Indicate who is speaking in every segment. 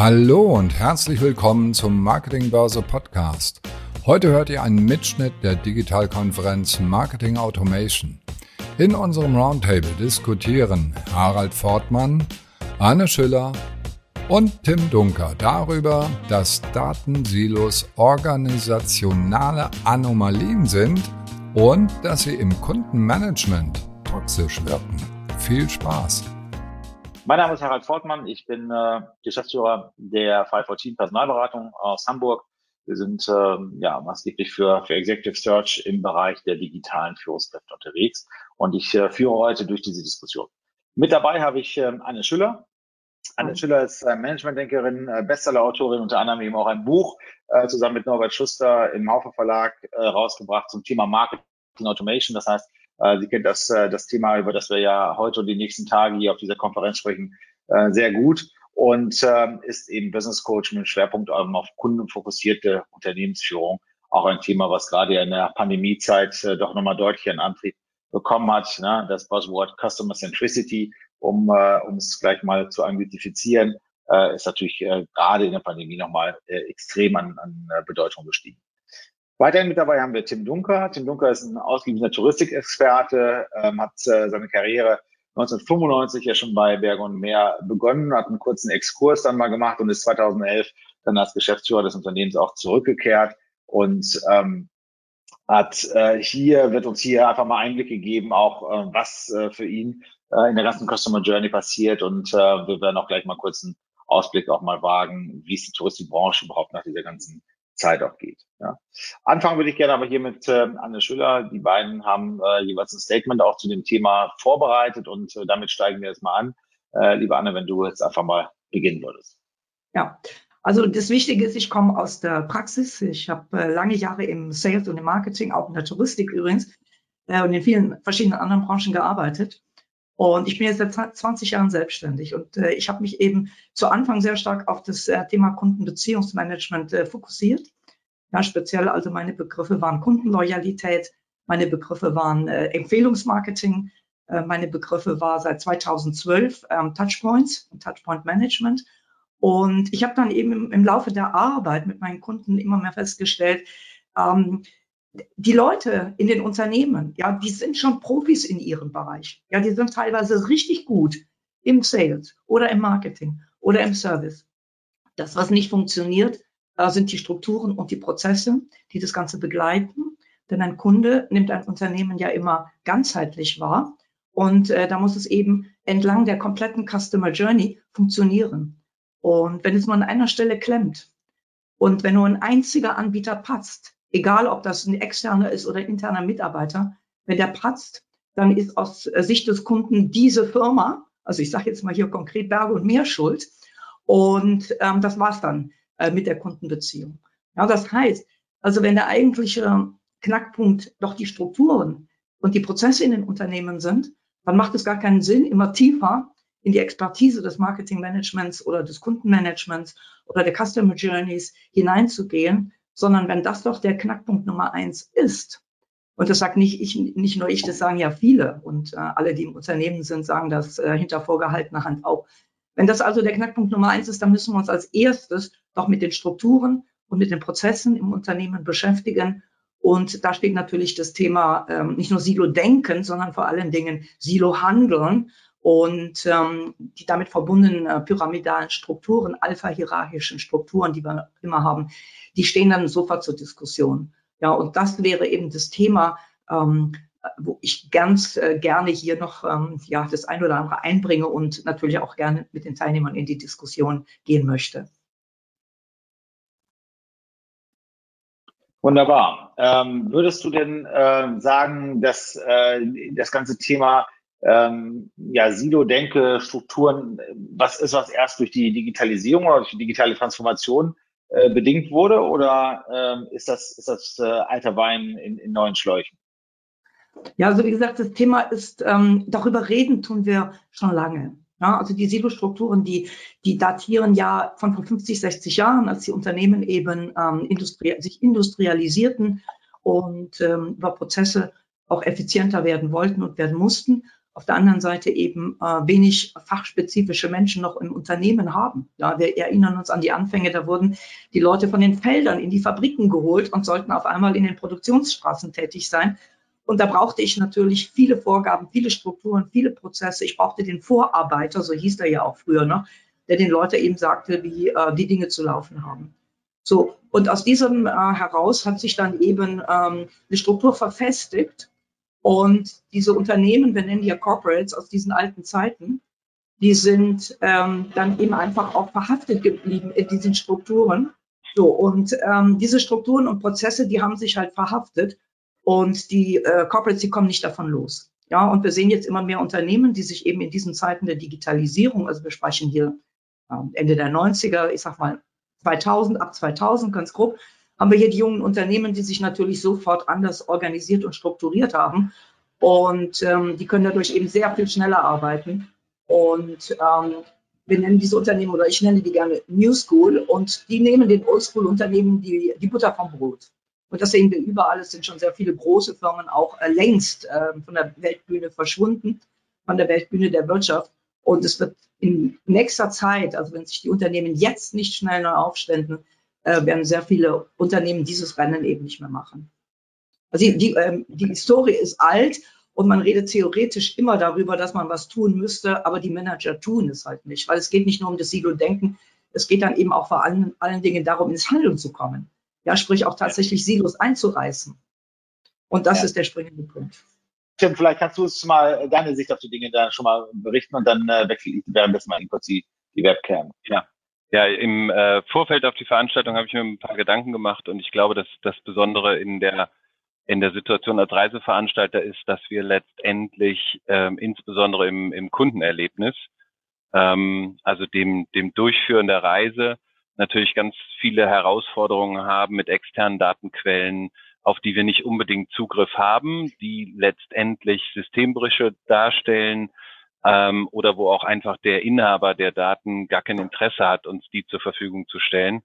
Speaker 1: Hallo und herzlich willkommen zum Marketingbörse Podcast. Heute hört ihr einen Mitschnitt der Digitalkonferenz Marketing Automation. In unserem Roundtable diskutieren Harald Fortmann, Anne Schiller und Tim Dunker darüber, dass Datensilos organisationale Anomalien sind und dass sie im Kundenmanagement toxisch wirken. Viel Spaß!
Speaker 2: Mein Name ist Harald Fortmann. Ich bin äh, Geschäftsführer der 514 Personalberatung aus Hamburg. Wir sind äh, ja maßgeblich für, für Executive Search im Bereich der digitalen Führungskräfte unterwegs. Und ich äh, führe heute durch diese Diskussion. Mit dabei habe ich äh, Anne Schüller. Anne Schüller ist äh, Managementdenkerin, äh, Bestsellerautorin, unter anderem eben auch ein Buch äh, zusammen mit Norbert Schuster im Haufe Verlag äh, rausgebracht zum Thema Marketing Automation. Das heißt, Sie kennt das, äh, das Thema, über das wir ja heute und die nächsten Tage hier auf dieser Konferenz sprechen, äh, sehr gut und ähm, ist eben Business Coach mit Schwerpunkt auf kundenfokussierte Unternehmensführung. Auch ein Thema, was gerade in der Pandemiezeit doch nochmal deutlich einen Antrieb bekommen hat. Ne? Das Buzzword Customer Centricity, um, um es gleich mal zu identifizieren, ist natürlich gerade in der Pandemie nochmal extrem an, an Bedeutung gestiegen. Weiterhin mit dabei haben wir Tim Dunker. Tim Dunker ist ein ausgewiesener Touristikexperte, ähm, hat äh, seine Karriere 1995 ja schon bei Berg und Meer begonnen, hat einen kurzen Exkurs dann mal gemacht und ist 2011 dann als Geschäftsführer des Unternehmens auch zurückgekehrt und ähm, hat äh, hier, wird uns hier einfach mal Einblicke geben, auch äh, was äh, für ihn äh, in der ganzen Customer Journey passiert und äh, wir werden auch gleich mal kurz einen Ausblick auch mal wagen, wie es die Touristikbranche überhaupt nach dieser ganzen Zeit auch geht. Ja. Anfangen würde ich gerne aber hier mit äh, Anne Schüller. Die beiden haben äh, jeweils ein Statement auch zu dem Thema vorbereitet und äh, damit steigen wir jetzt mal an. Äh, liebe Anne, wenn du jetzt einfach mal beginnen würdest.
Speaker 3: Ja, also das Wichtige ist, ich komme aus der Praxis. Ich habe äh, lange Jahre im Sales und im Marketing, auch in der Touristik übrigens, äh, und in vielen verschiedenen anderen Branchen gearbeitet. Und ich bin jetzt seit 20 Jahren selbstständig und äh, ich habe mich eben zu Anfang sehr stark auf das äh, Thema Kundenbeziehungsmanagement äh, fokussiert. Ja, speziell also meine Begriffe waren Kundenloyalität, meine Begriffe waren äh, Empfehlungsmarketing, äh, meine Begriffe war seit 2012 ähm, Touchpoints und Touchpoint Management. Und ich habe dann eben im, im, Laufe der Arbeit mit meinen Kunden immer mehr festgestellt, ähm, die Leute in den Unternehmen, ja, die sind schon Profis in ihrem Bereich. Ja, die sind teilweise richtig gut im Sales oder im Marketing oder im Service. Das, was nicht funktioniert, sind die Strukturen und die Prozesse, die das Ganze begleiten. Denn ein Kunde nimmt ein Unternehmen ja immer ganzheitlich wahr. Und äh, da muss es eben entlang der kompletten Customer Journey funktionieren. Und wenn es nur an einer Stelle klemmt und wenn nur ein einziger Anbieter patzt, egal ob das ein externer ist oder interner Mitarbeiter, wenn der patzt, dann ist aus Sicht des Kunden diese Firma, also ich sage jetzt mal hier konkret Berge und Meer schuld. Und ähm, das war's dann äh, mit der Kundenbeziehung. Ja, das heißt, also wenn der eigentliche Knackpunkt doch die Strukturen und die Prozesse in den Unternehmen sind, dann macht es gar keinen Sinn, immer tiefer in die Expertise des Marketingmanagements oder des Kundenmanagements oder der Customer Journeys hineinzugehen, sondern wenn das doch der Knackpunkt Nummer eins ist, und das sagt nicht ich, nicht nur ich, das sagen ja viele und äh, alle, die im Unternehmen sind, sagen das äh, hinter vorgehaltener Hand auch. Wenn das also der Knackpunkt Nummer eins ist, dann müssen wir uns als erstes doch mit den Strukturen und mit den Prozessen im Unternehmen beschäftigen. Und da steht natürlich das Thema ähm, nicht nur Silo-Denken, sondern vor allen Dingen Silo-Handeln und ähm, die damit verbundenen äh, pyramidalen Strukturen, alpha-hierarchischen Strukturen, die wir immer haben, die stehen dann sofort zur Diskussion. Ja, und das wäre eben das Thema, ähm, wo ich ganz äh, gerne hier noch ähm, ja, das ein oder andere einbringe und natürlich auch gerne mit den Teilnehmern in die Diskussion gehen möchte.
Speaker 2: Wunderbar. Ähm, würdest du denn äh, sagen, dass äh, das ganze Thema ähm, ja, Silo-Denke, Strukturen, was ist, was erst durch die Digitalisierung oder durch die digitale Transformation äh, bedingt wurde? Oder ähm, ist das, ist das äh, alter Wein in, in neuen Schläuchen?
Speaker 3: Ja, also wie gesagt, das Thema ist, ähm, darüber reden tun wir schon lange. Ja, also die Silo-Strukturen, die, die datieren ja von vor 50, 60 Jahren, als die Unternehmen eben ähm, industrie sich industrialisierten und ähm, über Prozesse auch effizienter werden wollten und werden mussten. Auf der anderen Seite eben äh, wenig fachspezifische Menschen noch im Unternehmen haben. Ja, wir erinnern uns an die Anfänge, da wurden die Leute von den Feldern in die Fabriken geholt und sollten auf einmal in den Produktionsstraßen tätig sein. Und da brauchte ich natürlich viele Vorgaben, viele Strukturen, viele Prozesse. Ich brauchte den Vorarbeiter, so hieß er ja auch früher noch, der den Leuten eben sagte, wie äh, die Dinge zu laufen haben. So, und aus diesem äh, heraus hat sich dann eben ähm, eine Struktur verfestigt, und diese Unternehmen, wir nennen die ja Corporates aus diesen alten Zeiten, die sind ähm, dann eben einfach auch verhaftet geblieben in diesen Strukturen. So, und ähm, diese Strukturen und Prozesse, die haben sich halt verhaftet und die äh, Corporates, die kommen nicht davon los. Ja, und wir sehen jetzt immer mehr Unternehmen, die sich eben in diesen Zeiten der Digitalisierung, also wir sprechen hier ähm, Ende der 90er, ich sag mal 2000, ab 2000 ganz grob, haben wir hier die jungen Unternehmen, die sich natürlich sofort anders organisiert und strukturiert haben. Und ähm, die können dadurch eben sehr viel schneller arbeiten. Und ähm, wir nennen diese Unternehmen oder ich nenne die gerne New School und die nehmen den Oldschool-Unternehmen die, die Butter vom Brot. Und das sehen wir überall. Es sind schon sehr viele große Firmen auch äh, längst äh, von der Weltbühne verschwunden, von der Weltbühne der Wirtschaft. Und es wird in nächster Zeit, also wenn sich die Unternehmen jetzt nicht schnell neu aufständen, äh, werden sehr viele Unternehmen dieses Rennen eben nicht mehr machen. Also die, die, ähm, die Historie ist alt und man redet theoretisch immer darüber, dass man was tun müsste, aber die Manager tun es halt nicht, weil es geht nicht nur um das Silo-Denken, es geht dann eben auch vor allen, allen Dingen darum, ins Handeln zu kommen. Ja, sprich auch tatsächlich Silos einzureißen. Und das ja. ist der springende Punkt.
Speaker 2: Tim, vielleicht kannst du uns mal deine Sicht auf die Dinge da schon mal berichten und dann äh, wechsle ich währenddessen mal kurz die, die Webcam.
Speaker 4: Ja. Ja, im äh, Vorfeld auf die Veranstaltung habe ich mir ein paar Gedanken gemacht und ich glaube, dass das Besondere in der in der Situation als Reiseveranstalter ist, dass wir letztendlich ähm, insbesondere im, im Kundenerlebnis, ähm, also dem, dem Durchführen der Reise, natürlich ganz viele Herausforderungen haben mit externen Datenquellen, auf die wir nicht unbedingt Zugriff haben, die letztendlich Systembrüche darstellen, ähm, oder wo auch einfach der Inhaber der Daten gar kein Interesse hat, uns die zur Verfügung zu stellen.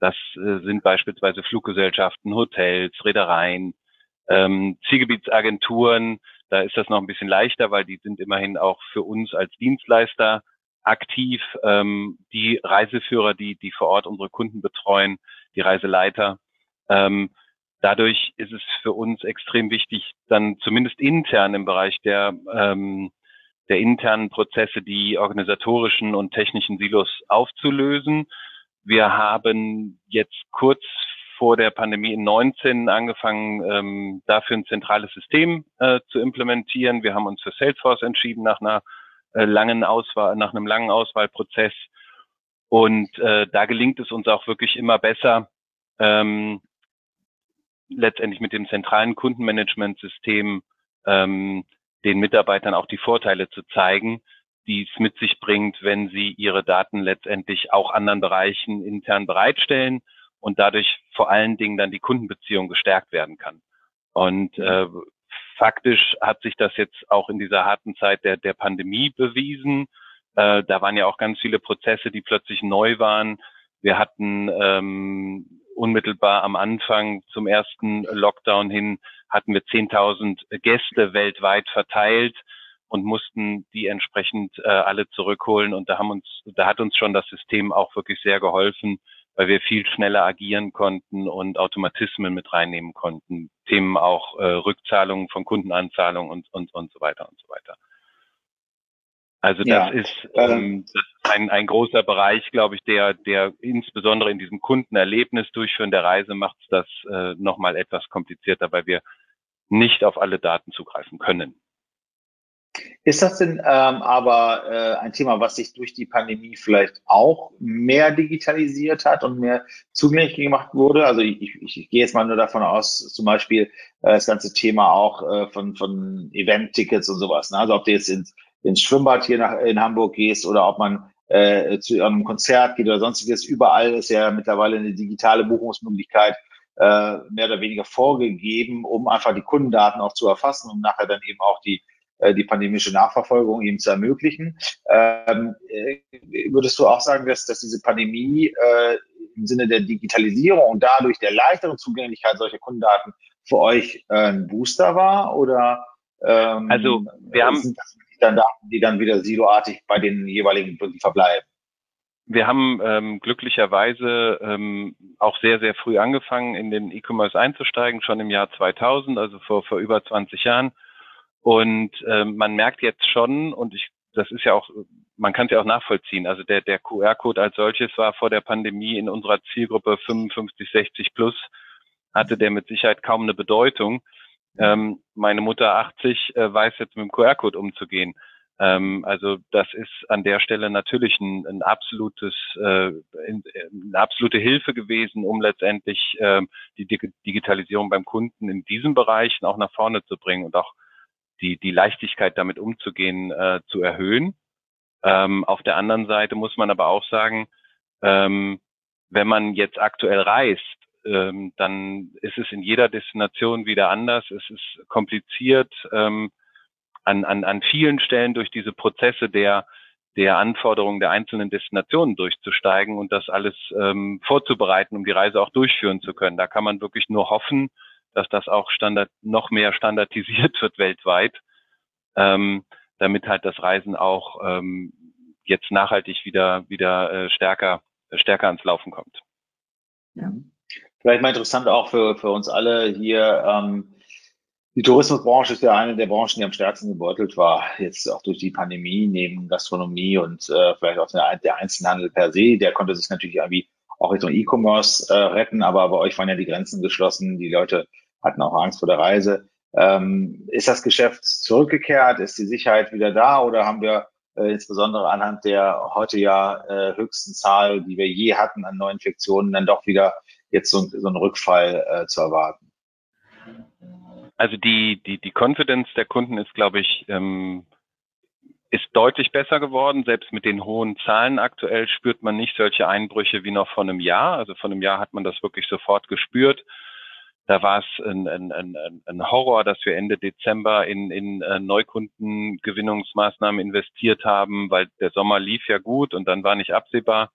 Speaker 4: Das äh, sind beispielsweise Fluggesellschaften, Hotels, Reedereien, ähm, Zielgebietsagenturen. Da ist das noch ein bisschen leichter, weil die sind immerhin auch für uns als Dienstleister aktiv. Ähm, die Reiseführer, die, die vor Ort unsere Kunden betreuen, die Reiseleiter. Ähm, dadurch ist es für uns extrem wichtig, dann zumindest intern im Bereich der ähm, der internen Prozesse die organisatorischen und technischen Silos aufzulösen. Wir haben jetzt kurz vor der Pandemie in 19 angefangen, ähm, dafür ein zentrales System äh, zu implementieren. Wir haben uns für Salesforce entschieden nach einer äh, langen Auswahl, nach einem langen Auswahlprozess. Und äh, da gelingt es uns auch wirklich immer besser, ähm, letztendlich mit dem zentralen Kundenmanagementsystem ähm, den Mitarbeitern auch die Vorteile zu zeigen, die es mit sich bringt, wenn sie ihre Daten letztendlich auch anderen Bereichen intern bereitstellen und dadurch vor allen Dingen dann die Kundenbeziehung gestärkt werden kann. Und äh, faktisch hat sich das jetzt auch in dieser harten Zeit der, der Pandemie bewiesen. Äh, da waren ja auch ganz viele Prozesse, die plötzlich neu waren. Wir hatten ähm, unmittelbar am Anfang zum ersten Lockdown hin hatten wir 10.000 Gäste weltweit verteilt und mussten die entsprechend äh, alle zurückholen. Und da haben uns, da hat uns schon das System auch wirklich sehr geholfen, weil wir viel schneller agieren konnten und Automatismen mit reinnehmen konnten. Themen auch äh, Rückzahlungen von Kundenanzahlungen und, und, und so weiter und so weiter. Also das ja, ist, ähm, ähm, das ist ein, ein großer Bereich, glaube ich, der, der insbesondere in diesem Kundenerlebnis durchführen der Reise macht es das äh, nochmal etwas komplizierter, weil wir nicht auf alle Daten zugreifen können.
Speaker 2: Ist das denn ähm, aber äh, ein Thema, was sich durch die Pandemie vielleicht auch mehr digitalisiert hat und mehr zugänglich gemacht wurde? Also ich, ich, ich gehe jetzt mal nur davon aus, zum Beispiel äh, das ganze Thema auch äh, von, von Event-Tickets und sowas. Ne? Also ob du jetzt ins ins Schwimmbad hier nach, in Hamburg gehst oder ob man äh, zu einem Konzert geht oder sonstiges. Überall ist ja mittlerweile eine digitale Buchungsmöglichkeit äh, mehr oder weniger vorgegeben, um einfach die Kundendaten auch zu erfassen und nachher dann eben auch die äh, die pandemische Nachverfolgung eben zu ermöglichen. Ähm, äh, würdest du auch sagen, dass, dass diese Pandemie äh, im Sinne der Digitalisierung und dadurch der leichteren Zugänglichkeit solcher Kundendaten für euch äh, ein Booster war? Oder
Speaker 4: ähm, also wir haben
Speaker 2: dann die dann wieder siloartig bei den jeweiligen verbleiben?
Speaker 4: Wir haben ähm, glücklicherweise ähm, auch sehr, sehr früh angefangen, in den E-Commerce einzusteigen, schon im Jahr 2000, also vor, vor über 20 Jahren. Und ähm, man merkt jetzt schon, und ich, das ist ja auch, man kann es ja auch nachvollziehen. Also der, der QR-Code als solches war vor der Pandemie in unserer Zielgruppe 55, 60 plus, hatte der mit Sicherheit kaum eine Bedeutung. Ähm, meine Mutter 80 äh, weiß jetzt mit dem QR-Code umzugehen. Ähm, also das ist an der Stelle natürlich ein, ein absolutes, äh, eine absolute Hilfe gewesen, um letztendlich äh, die Digitalisierung beim Kunden in diesen Bereichen auch nach vorne zu bringen und auch die, die Leichtigkeit damit umzugehen äh, zu erhöhen. Ähm, auf der anderen Seite muss man aber auch sagen, ähm, wenn man jetzt aktuell reist, ähm, dann ist es in jeder Destination wieder anders. Es ist kompliziert. Ähm, an, an, an vielen Stellen durch diese Prozesse der, der Anforderungen der einzelnen Destinationen durchzusteigen und das alles ähm, vorzubereiten, um die Reise auch durchführen zu können. Da kann man wirklich nur hoffen, dass das auch standard, noch mehr standardisiert wird weltweit, ähm, damit halt das Reisen auch ähm, jetzt nachhaltig wieder, wieder äh, stärker, stärker ans Laufen kommt.
Speaker 2: Ja. Vielleicht mal interessant auch für, für uns alle hier, ähm, die Tourismusbranche ist ja eine der Branchen, die am stärksten gebeutelt war, jetzt auch durch die Pandemie, neben Gastronomie und äh, vielleicht auch der, Einzelhandel per se. Der konnte sich natürlich irgendwie auch Richtung E-Commerce äh, retten, aber bei euch waren ja die Grenzen geschlossen. Die Leute hatten auch Angst vor der Reise. Ähm, ist das Geschäft zurückgekehrt? Ist die Sicherheit wieder da oder haben wir äh, insbesondere anhand der heute ja äh, höchsten Zahl, die wir je hatten an Neuinfektionen, dann doch wieder jetzt so, so einen Rückfall äh, zu erwarten?
Speaker 4: Also die, die, die Confidence der Kunden ist, glaube ich, ähm, ist deutlich besser geworden. Selbst mit den hohen Zahlen aktuell spürt man nicht solche Einbrüche wie noch vor einem Jahr. Also vor einem Jahr hat man das wirklich sofort gespürt. Da war es ein, ein, ein, ein Horror, dass wir Ende Dezember in, in äh, Neukundengewinnungsmaßnahmen investiert haben, weil der Sommer lief ja gut und dann war nicht absehbar,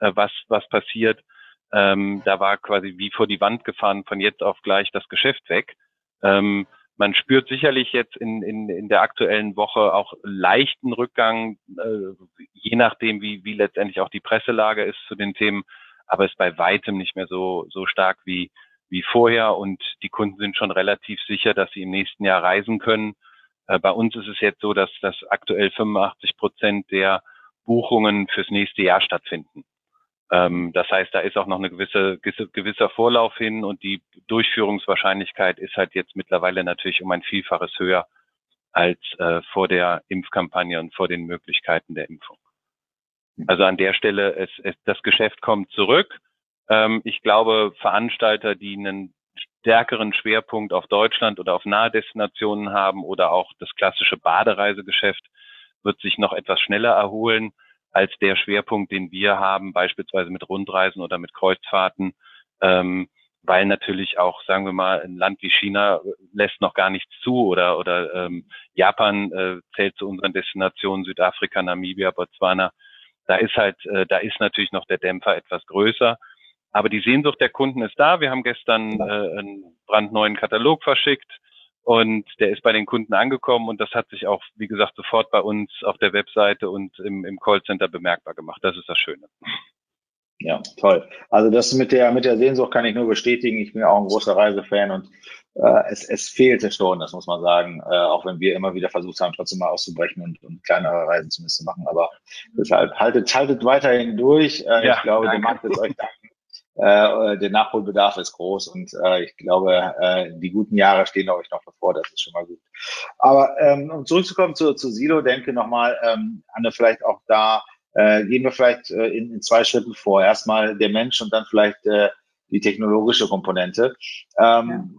Speaker 4: äh, was, was passiert. Ähm, da war quasi wie vor die Wand gefahren, von jetzt auf gleich das Geschäft weg. Ähm, man spürt sicherlich jetzt in, in, in der aktuellen Woche auch leichten Rückgang, äh, je nachdem, wie, wie letztendlich auch die Presselage ist zu den Themen, aber ist bei weitem nicht mehr so, so stark wie, wie vorher und die Kunden sind schon relativ sicher, dass sie im nächsten Jahr reisen können. Äh, bei uns ist es jetzt so, dass, dass aktuell 85 Prozent der Buchungen fürs nächste Jahr stattfinden. Ähm, das heißt, da ist auch noch eine gewisse, gewisser Vorlauf hin und die Durchführungswahrscheinlichkeit ist halt jetzt mittlerweile natürlich um ein Vielfaches höher als äh, vor der Impfkampagne und vor den Möglichkeiten der Impfung. Also an der Stelle, es, es, das Geschäft kommt zurück. Ähm, ich glaube, Veranstalter, die einen stärkeren Schwerpunkt auf Deutschland oder auf nahe Destinationen haben oder auch das klassische Badereisegeschäft, wird sich noch etwas schneller erholen als der Schwerpunkt, den wir haben, beispielsweise mit Rundreisen oder mit Kreuzfahrten, ähm, weil natürlich auch, sagen wir mal, ein Land wie China lässt noch gar nichts zu oder oder ähm, Japan äh, zählt zu unseren Destinationen, Südafrika, Namibia, Botswana. Da ist halt, äh, da ist natürlich noch der Dämpfer etwas größer. Aber die Sehnsucht der Kunden ist da. Wir haben gestern äh, einen brandneuen Katalog verschickt und der ist bei den Kunden angekommen und das hat sich auch, wie gesagt, sofort bei uns auf der Webseite und im, im Callcenter bemerkbar gemacht. Das ist das Schöne.
Speaker 2: Ja, toll. Also das mit der mit der Sehnsucht kann ich nur bestätigen. Ich bin ja auch ein großer Reisefan und äh, es, es fehlte schon, das muss man sagen, äh, auch wenn wir immer wieder versucht haben, trotzdem mal auszubrechen und, und kleinere Reisen zumindest zu machen. Aber deshalb haltet, haltet weiterhin durch. Äh, ja, ich glaube, danke. der Markt wird euch danken. Äh, der Nachholbedarf ist groß und äh, ich glaube, äh, die guten Jahre stehen euch noch bevor, das ist schon mal gut. Aber ähm, um zurückzukommen zu, zu Silo, denke nochmal, ähm, Anne, vielleicht auch da, äh, gehen wir vielleicht äh, in, in zwei Schritten vor. Erstmal der Mensch und dann vielleicht äh, die technologische Komponente. Ähm,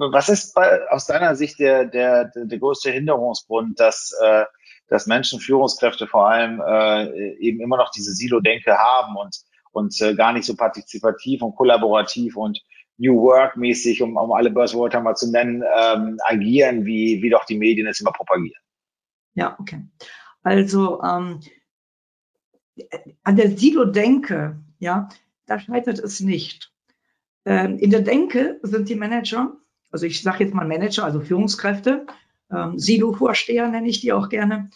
Speaker 2: ja. Was ist bei, aus deiner Sicht der, der, der, der größte Hinderungsgrund, dass, äh, dass Menschen, Führungskräfte vor allem äh, eben immer noch diese Silo-Denke haben und und äh, gar nicht so partizipativ und kollaborativ und New Work mäßig, um, um alle Buzzwörter mal zu nennen, ähm, agieren, wie, wie doch die Medien es immer propagieren.
Speaker 3: Ja, okay. Also ähm, an der Silo-Denke, ja, da scheitert es nicht. Ähm, in der Denke sind die Manager, also ich sage jetzt mal Manager, also Führungskräfte, ähm, Silo-Vorsteher nenne ich die auch gerne.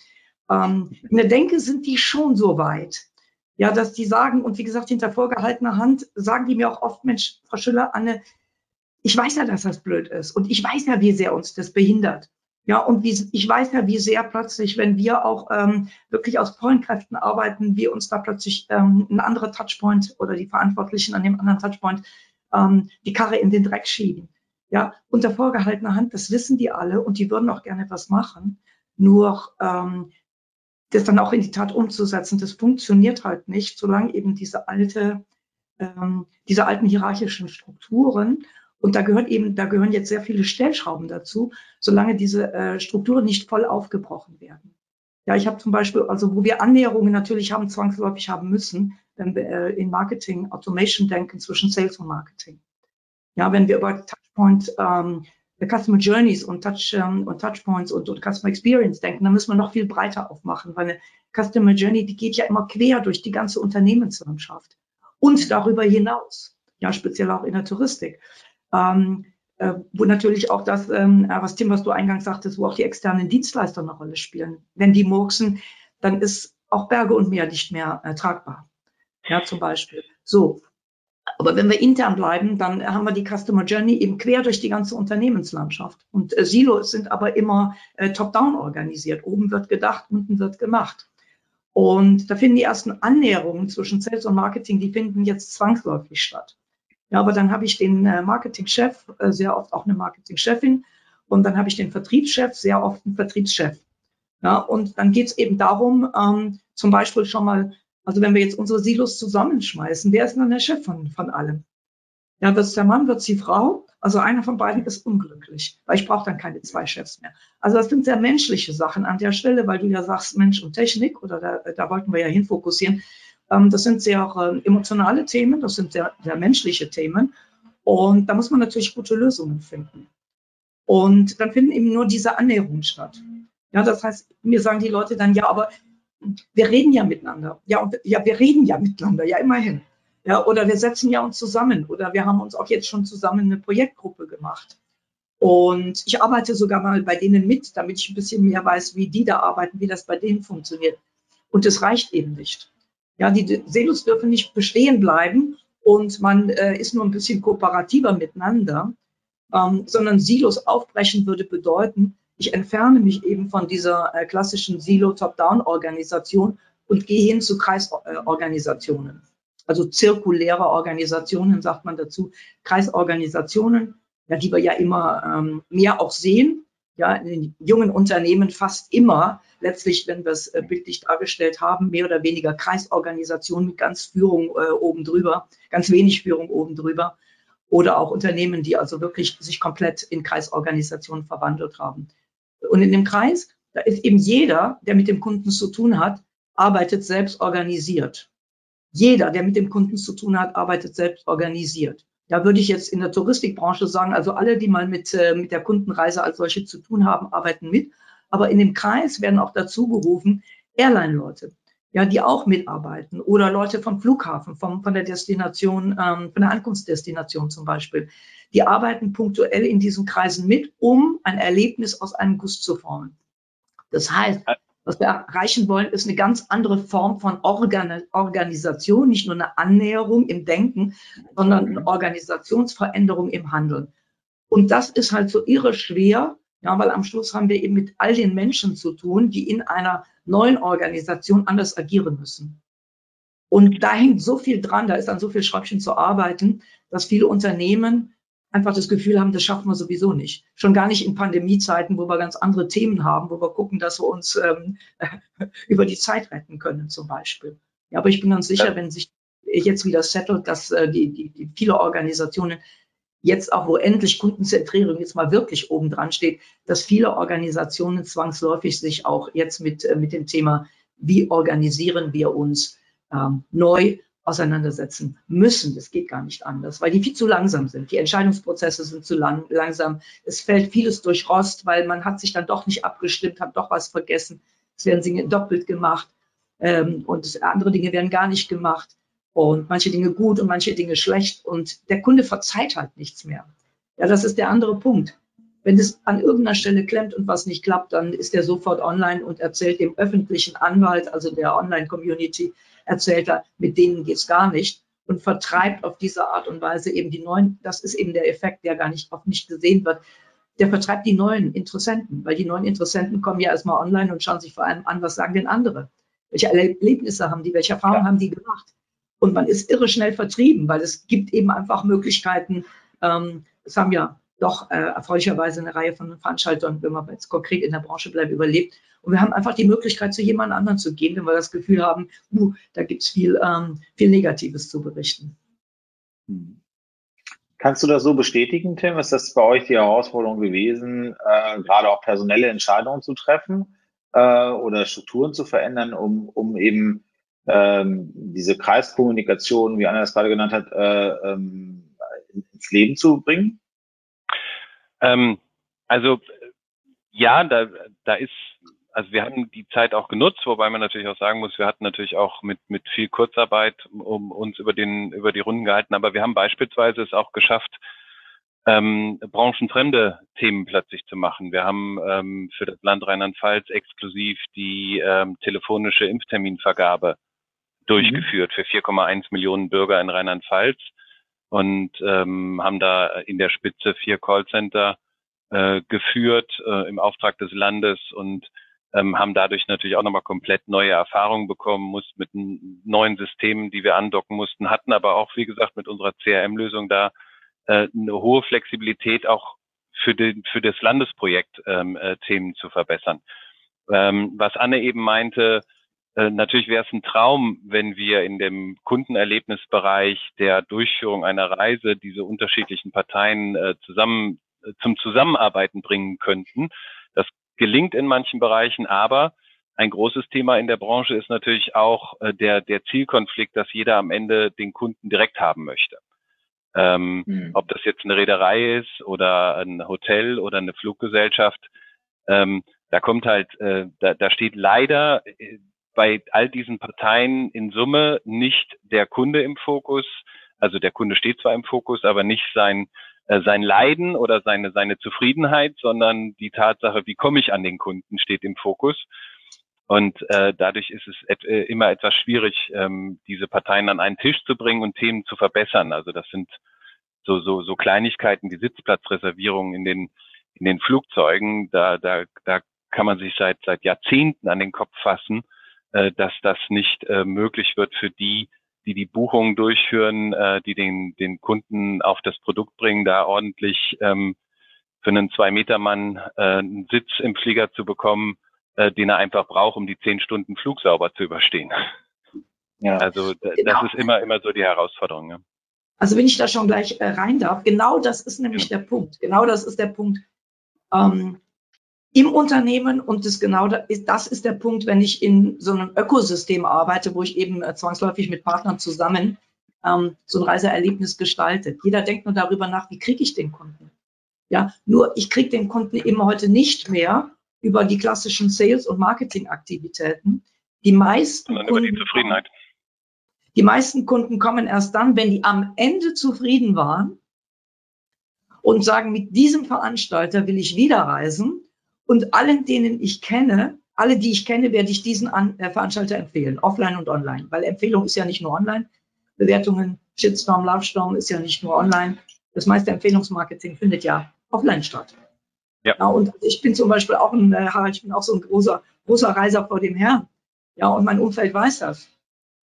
Speaker 3: Ähm, in der Denke sind die schon so weit, ja, dass die sagen, und wie gesagt, hinter vorgehaltener Hand sagen die mir auch oft, Mensch, Frau Schüller, Anne, ich weiß ja, dass das blöd ist und ich weiß ja, wie sehr uns das behindert. Ja, und wie, ich weiß ja, wie sehr plötzlich, wenn wir auch ähm, wirklich aus Pollenkräften arbeiten, wir uns da plötzlich ähm, ein anderer Touchpoint oder die Verantwortlichen an dem anderen Touchpoint ähm, die Karre in den Dreck schieben. Ja, unter vorgehaltener Hand, das wissen die alle und die würden auch gerne was machen. Nur ähm, das dann auch in die Tat umzusetzen, das funktioniert halt nicht, solange eben diese alte, ähm, diese alten hierarchischen Strukturen und da gehört eben, da gehören jetzt sehr viele Stellschrauben dazu, solange diese äh, Strukturen nicht voll aufgebrochen werden. Ja, ich habe zum Beispiel, also wo wir Annäherungen natürlich haben, zwangsläufig haben müssen, wenn wir äh, in Marketing, Automation denken zwischen Sales und Marketing. Ja, wenn wir über Touchpoint, ähm, Customer Journeys und Touch ähm, und Touchpoints und, und Customer Experience denken, dann müssen wir noch viel breiter aufmachen, weil eine Customer Journey, die geht ja immer quer durch die ganze Unternehmenslandschaft und darüber hinaus. Ja, speziell auch in der Touristik ähm, äh, wo natürlich auch das, ähm, äh, was Tim, was du eingangs sagtest, wo auch die externen Dienstleister eine Rolle spielen. Wenn die murksen, dann ist auch Berge und Meer nicht mehr äh, tragbar. Ja, zum Beispiel. So. Aber wenn wir intern bleiben, dann haben wir die Customer Journey eben quer durch die ganze Unternehmenslandschaft. Und äh, Silos sind aber immer äh, top-down organisiert. Oben wird gedacht, unten wird gemacht. Und da finden die ersten Annäherungen zwischen Sales und Marketing, die finden jetzt zwangsläufig statt. Ja, aber dann habe ich den äh, Marketingchef, äh, sehr oft auch eine Marketingchefin. Und dann habe ich den Vertriebschef, sehr oft einen Vertriebschef. Ja, und dann geht es eben darum, ähm, zum Beispiel schon mal, also wenn wir jetzt unsere Silos zusammenschmeißen, wer ist dann der Chef von, von allem? Ja, wird es der Mann, wird es die Frau? Also einer von beiden ist unglücklich, weil ich brauche dann keine zwei Chefs mehr. Also das sind sehr menschliche Sachen an der Stelle, weil du ja sagst Mensch und Technik oder da, da wollten wir ja hinfokussieren. Ähm, das sind sehr äh, emotionale Themen, das sind sehr, sehr menschliche Themen. Und da muss man natürlich gute Lösungen finden. Und dann finden eben nur diese Annäherungen statt. Ja, das heißt, mir sagen die Leute dann, ja, aber wir reden ja miteinander. Ja, und, ja, wir reden ja miteinander, ja, immerhin. Ja, oder wir setzen ja uns zusammen. Oder wir haben uns auch jetzt schon zusammen eine Projektgruppe gemacht. Und ich arbeite sogar mal bei denen mit, damit ich ein bisschen mehr weiß, wie die da arbeiten, wie das bei denen funktioniert. Und es reicht eben nicht. Ja, die Silos dürfen nicht bestehen bleiben und man äh, ist nur ein bisschen kooperativer miteinander, ähm, sondern Silos aufbrechen würde bedeuten, ich entferne mich eben von dieser äh, klassischen Silo-Top-Down-Organisation und gehe hin zu Kreisorganisationen. Also zirkuläre Organisationen, sagt man dazu, Kreisorganisationen, ja, die wir ja immer ähm, mehr auch sehen, ja, in den jungen Unternehmen fast immer letztlich, wenn wir es äh, bildlich dargestellt haben, mehr oder weniger Kreisorganisationen mit ganz Führung äh, oben drüber, ganz wenig Führung oben drüber oder auch Unternehmen, die also wirklich sich komplett in Kreisorganisationen verwandelt haben. Und in dem Kreis, da ist eben jeder, der mit dem Kunden zu tun hat, arbeitet selbst organisiert. Jeder, der mit dem Kunden zu tun hat, arbeitet selbst organisiert. Da würde ich jetzt in der Touristikbranche sagen, also alle, die mal mit, äh, mit der Kundenreise als solche zu tun haben, arbeiten mit. Aber in dem Kreis werden auch dazu gerufen Airline-Leute, ja, die auch mitarbeiten oder Leute vom Flughafen, vom, von der Destination, ähm, von der Ankunftsdestination zum Beispiel. Die arbeiten punktuell in diesen Kreisen mit, um ein Erlebnis aus einem Guss zu formen. Das heißt, was wir erreichen wollen, ist eine ganz andere Form von Organ Organisation, nicht nur eine Annäherung im Denken, sondern eine Organisationsveränderung im Handeln. Und das ist halt so irre schwer, ja, weil am Schluss haben wir eben mit all den Menschen zu tun, die in einer neuen Organisation anders agieren müssen. Und da hängt so viel dran, da ist an so viel Schräubchen zu arbeiten, dass viele Unternehmen einfach das Gefühl haben, das schaffen wir sowieso nicht. Schon gar nicht in Pandemiezeiten, wo wir ganz andere Themen haben, wo wir gucken, dass wir uns ähm, über die Zeit retten können, zum Beispiel. Ja, aber ich bin ganz sicher, ja. wenn sich jetzt wieder settelt, dass äh, die, die, die viele Organisationen jetzt auch, wo endlich Kundenzentrierung jetzt mal wirklich oben dran steht, dass viele Organisationen zwangsläufig sich auch jetzt mit, äh, mit dem Thema, wie organisieren wir uns ähm, neu auseinandersetzen müssen. Das geht gar nicht anders, weil die viel zu langsam sind. Die Entscheidungsprozesse sind zu lang, langsam. Es fällt vieles durch Rost, weil man hat sich dann doch nicht abgestimmt, hat doch was vergessen. Es werden Dinge doppelt gemacht ähm, und andere Dinge werden gar nicht gemacht und manche Dinge gut und manche Dinge schlecht und der Kunde verzeiht halt nichts mehr. Ja, das ist der andere Punkt. Wenn es an irgendeiner Stelle klemmt und was nicht klappt, dann ist er sofort online und erzählt dem öffentlichen Anwalt, also der Online-Community, erzählt er, mit denen geht's gar nicht und vertreibt auf diese Art und Weise eben die neuen, das ist eben der Effekt, der gar nicht, oft nicht gesehen wird, der vertreibt die neuen Interessenten, weil die neuen Interessenten kommen ja erstmal online und schauen sich vor allem an, was sagen denn andere? Welche Erlebnisse haben die? Welche Erfahrungen ja. haben die gemacht? Und man ist irre schnell vertrieben, weil es gibt eben einfach Möglichkeiten. Ähm, es haben ja doch äh, erfreulicherweise eine Reihe von Veranstaltern, wenn man jetzt konkret in der Branche bleibt, überlebt. Und wir haben einfach die Möglichkeit, zu jemand anderen zu gehen, wenn wir das Gefühl haben, uh, da gibt es viel, ähm, viel Negatives zu berichten.
Speaker 2: Hm. Kannst du das so bestätigen, Tim? Ist das bei euch die Herausforderung gewesen, äh, gerade auch personelle Entscheidungen zu treffen äh, oder Strukturen zu verändern, um, um eben ähm, diese Kreiskommunikation, wie Anna das gerade genannt hat, äh, ähm, ins Leben zu bringen?
Speaker 4: Ähm, also ja, da, da ist, also wir haben die Zeit auch genutzt, wobei man natürlich auch sagen muss, wir hatten natürlich auch mit, mit viel Kurzarbeit um uns über den, über die Runden gehalten, aber wir haben beispielsweise es auch geschafft, ähm, branchenfremde Themen plötzlich zu machen. Wir haben ähm, für das Land Rheinland-Pfalz exklusiv die ähm, telefonische Impfterminvergabe durchgeführt mhm. für 4,1 Millionen Bürger in Rheinland-Pfalz und ähm, haben da in der Spitze vier Callcenter äh, geführt äh, im Auftrag des Landes und ähm, haben dadurch natürlich auch nochmal komplett neue Erfahrungen bekommen, mussten mit neuen Systemen, die wir andocken mussten, hatten aber auch, wie gesagt, mit unserer CRM-Lösung da äh, eine hohe Flexibilität auch für, den, für das Landesprojekt ähm, äh, Themen zu verbessern. Ähm, was Anne eben meinte, natürlich wäre es ein Traum, wenn wir in dem Kundenerlebnisbereich der Durchführung einer Reise diese unterschiedlichen Parteien äh, zusammen äh, zum Zusammenarbeiten bringen könnten. Das gelingt in manchen Bereichen, aber ein großes Thema in der Branche ist natürlich auch äh, der, der Zielkonflikt, dass jeder am Ende den Kunden direkt haben möchte. Ähm, mhm. Ob das jetzt eine Reederei ist oder ein Hotel oder eine Fluggesellschaft, ähm, da kommt halt, äh, da, da steht leider bei all diesen Parteien in Summe nicht der Kunde im Fokus. Also der Kunde steht zwar im Fokus, aber nicht sein, äh, sein Leiden oder seine, seine Zufriedenheit, sondern die Tatsache, wie komme ich an den Kunden, steht im Fokus. Und äh, dadurch ist es et äh, immer etwas schwierig, ähm, diese Parteien an einen Tisch zu bringen und Themen zu verbessern. Also das sind so, so, so Kleinigkeiten wie Sitzplatzreservierungen in den, in den Flugzeugen. Da, da, da kann man sich seit, seit Jahrzehnten an den Kopf fassen äh, dass das nicht äh, möglich wird für die, die die Buchungen durchführen, äh, die den, den Kunden auf das Produkt bringen, da ordentlich ähm, für einen Zwei-Meter-Mann äh, einen Sitz im Flieger zu bekommen, äh, den er einfach braucht, um die zehn Stunden Flug sauber zu überstehen. Ja. Also genau. das ist immer, immer so die Herausforderung. Ja.
Speaker 3: Also wenn ich da schon gleich äh, rein darf, genau das ist nämlich ja. der Punkt. Genau das ist der Punkt. Ähm, im Unternehmen und das genau das ist der Punkt, wenn ich in so einem Ökosystem arbeite, wo ich eben äh, zwangsläufig mit Partnern zusammen ähm, so ein Reiseerlebnis gestaltet. Jeder denkt nur darüber nach, wie kriege ich den Kunden? Ja, nur ich kriege den Kunden eben heute nicht mehr über die klassischen Sales- und Marketingaktivitäten. Die meisten
Speaker 4: Sondern über die Zufriedenheit.
Speaker 3: Die meisten Kunden kommen erst dann, wenn die am Ende zufrieden waren und sagen, mit diesem Veranstalter will ich wieder reisen und allen, denen ich kenne, alle, die ich kenne, werde ich diesen An äh, Veranstalter empfehlen, offline und online. Weil Empfehlung ist ja nicht nur online. Bewertungen, Shitstorm, Lovestorm ist ja nicht nur online. Das meiste Empfehlungsmarketing findet ja offline statt. Ja. ja und ich bin zum Beispiel auch ein, äh, ich bin auch so ein großer, großer Reiser vor dem Herrn. Ja, und mein Umfeld weiß das.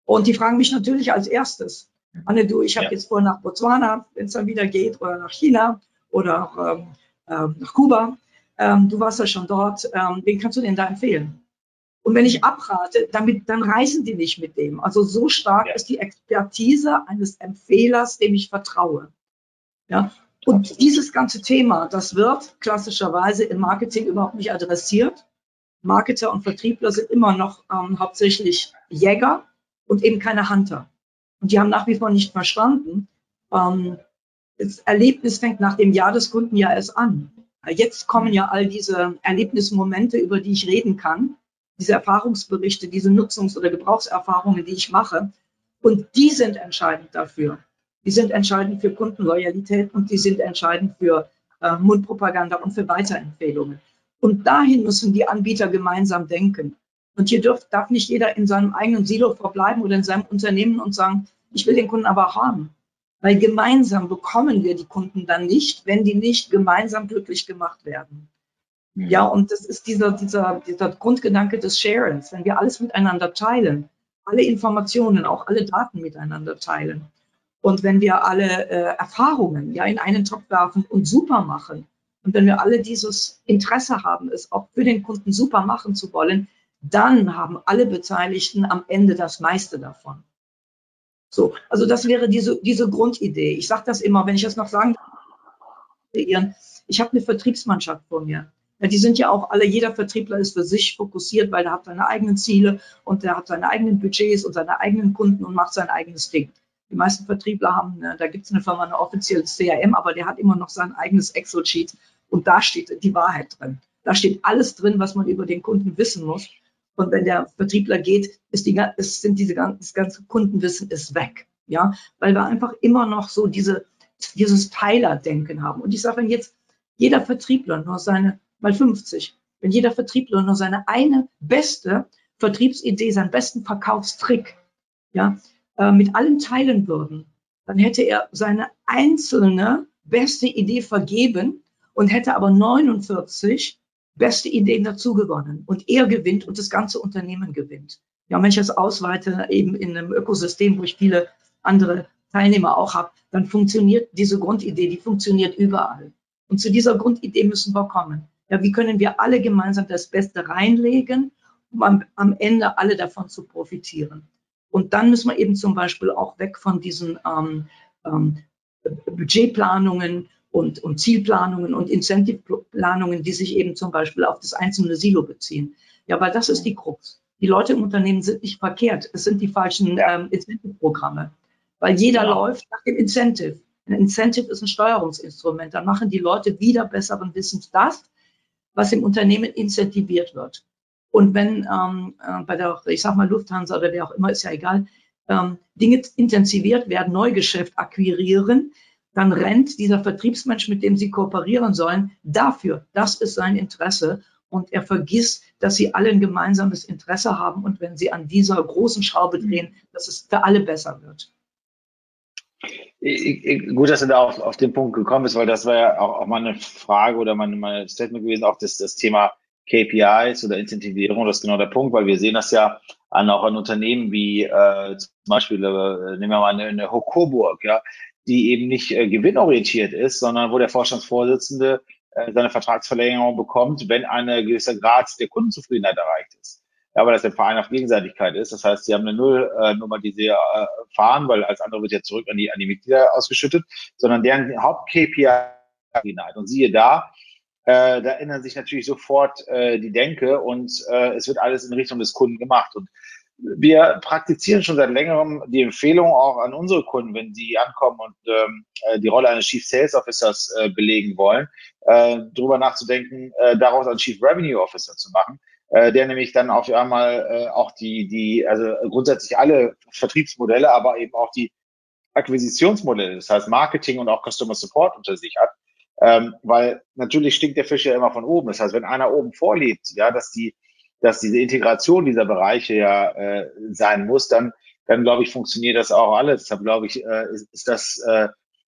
Speaker 3: Und die fragen mich natürlich als erstes, Anne, du, ich habe ja. jetzt vor nach Botswana, wenn es dann wieder geht, oder nach China oder auch, ähm, äh, nach Kuba ähm, du warst ja schon dort, ähm, wen kannst du denn da empfehlen? Und wenn ich abrate, damit, dann reisen die nicht mit dem. Also so stark ja. ist die Expertise eines Empfehlers, dem ich vertraue. Ja. Und dieses ganze Thema, das wird klassischerweise im Marketing überhaupt nicht adressiert. Marketer und Vertriebler sind immer noch ähm, hauptsächlich Jäger und eben keine Hunter. Und die haben nach wie vor nicht verstanden, ähm, das Erlebnis fängt nach dem Jahr des Kunden ja erst an. Jetzt kommen ja all diese Erlebnismomente, über die ich reden kann, diese Erfahrungsberichte, diese Nutzungs- oder Gebrauchserfahrungen, die ich mache. Und die sind entscheidend dafür. Die sind entscheidend für Kundenloyalität und die sind entscheidend für äh, Mundpropaganda und für Weiterempfehlungen. Und dahin müssen die Anbieter gemeinsam denken. Und hier dürf, darf nicht jeder in seinem eigenen Silo verbleiben oder in seinem Unternehmen und sagen, ich will den Kunden aber haben. Weil gemeinsam bekommen wir die Kunden dann nicht, wenn die nicht gemeinsam glücklich gemacht werden. Mhm. Ja, und das ist dieser, dieser, dieser Grundgedanke des Sharens. Wenn wir alles miteinander teilen, alle Informationen, auch alle Daten miteinander teilen. Und wenn wir alle äh, Erfahrungen ja in einen Topf werfen und super machen, und wenn wir alle dieses Interesse haben, es auch für den Kunden super machen zu wollen, dann haben alle Beteiligten am Ende das meiste davon. So, also das wäre diese, diese Grundidee. Ich sage das immer, wenn ich das noch sagen darf, ich habe eine Vertriebsmannschaft vor mir. Ja, die sind ja auch alle, jeder Vertriebler ist für sich fokussiert, weil er hat seine eigenen Ziele und er hat seine eigenen Budgets und seine eigenen Kunden und macht sein eigenes Ding. Die meisten Vertriebler haben, ne, da gibt es eine Firma, eine offizielle CRM, aber der hat immer noch sein eigenes Excel-Sheet und da steht die Wahrheit drin. Da steht alles drin, was man über den Kunden wissen muss. Und wenn der Vertriebler geht, ist die, ist, sind diese das ganze Kundenwissen ist weg. Ja, weil wir einfach immer noch so diese, dieses Teilerdenken haben. Und ich sage, wenn jetzt jeder Vertriebler nur seine mal 50. Wenn jeder Vertriebler nur seine eine beste Vertriebsidee, seinen besten Verkaufstrick, ja, äh, mit allen teilen würden, dann hätte er seine einzelne beste Idee vergeben und hätte aber 49 beste Ideen dazu gewonnen. Und er gewinnt und das ganze Unternehmen gewinnt. Ja, wenn ich das ausweite, eben in einem Ökosystem, wo ich viele andere Teilnehmer auch habe, dann funktioniert diese Grundidee, die funktioniert überall. Und zu dieser Grundidee müssen wir kommen. Ja, wie können wir alle gemeinsam das Beste reinlegen, um am, am Ende alle davon zu profitieren? Und dann müssen wir eben zum Beispiel auch weg von diesen ähm, ähm, Budgetplanungen und, und Zielplanungen und Incentiveplanungen, die sich eben zum Beispiel auf das einzelne Silo beziehen. Ja, weil das ist die Krux. Die Leute im Unternehmen sind nicht verkehrt. Es sind die falschen ähm, Incentive-Programme. Weil jeder ja. läuft nach dem Incentive. Ein Incentive ist ein Steuerungsinstrument. Dann machen die Leute wieder besseren Wissens das, was im Unternehmen incentiviert wird. Und wenn ähm, äh, bei der, ich sag mal Lufthansa oder wer auch immer, ist ja egal, ähm, Dinge intensiviert werden, Neugeschäft akquirieren, dann rennt dieser Vertriebsmensch, mit dem Sie kooperieren sollen, dafür. Das ist sein Interesse. Und er vergisst, dass sie alle ein gemeinsames Interesse haben und wenn sie an dieser großen Schraube drehen, dass es für alle besser wird.
Speaker 2: Gut, dass du da auf, auf den Punkt gekommen bist, weil das war ja auch, auch mal eine Frage oder mein, mein Statement gewesen, auch das, das Thema KPIs oder Incentivierung, das ist genau der Punkt, weil wir sehen das ja an auch an Unternehmen wie äh, zum Beispiel, äh, nehmen wir mal eine, eine Hokoburg, ja, die eben nicht äh, gewinnorientiert ist, sondern wo der Vorstandsvorsitzende äh, seine Vertragsverlängerung bekommt, wenn ein gewisser Grad der Kundenzufriedenheit erreicht ist ja, weil das der Verein auf Gegenseitigkeit ist. Das heißt, sie haben eine Nullnummer, die sie äh, fahren, weil als andere wird ja zurück an die, an die Mitglieder ausgeschüttet, sondern deren Haupt-KPI und siehe da, äh, da ändern sich natürlich sofort äh, die Denke und äh, es wird alles in Richtung des Kunden gemacht. Und wir praktizieren schon seit längerem die Empfehlung auch an unsere Kunden, wenn sie ankommen und ähm, äh, die Rolle eines Chief Sales Officers äh, belegen wollen, äh, darüber nachzudenken, äh, daraus einen Chief Revenue Officer zu machen, äh, der nämlich dann auf einmal äh, auch die, die, also grundsätzlich alle Vertriebsmodelle, aber eben auch die Akquisitionsmodelle, das heißt Marketing und auch Customer Support unter sich hat. Ähm, weil natürlich stinkt der Fisch ja immer von oben. Das heißt, wenn einer oben vorlebt, ja, dass die, dass diese Integration dieser Bereiche ja äh, sein muss, dann, dann glaube ich, funktioniert das auch alles. Deshalb glaube ich, äh, ist, ist das äh,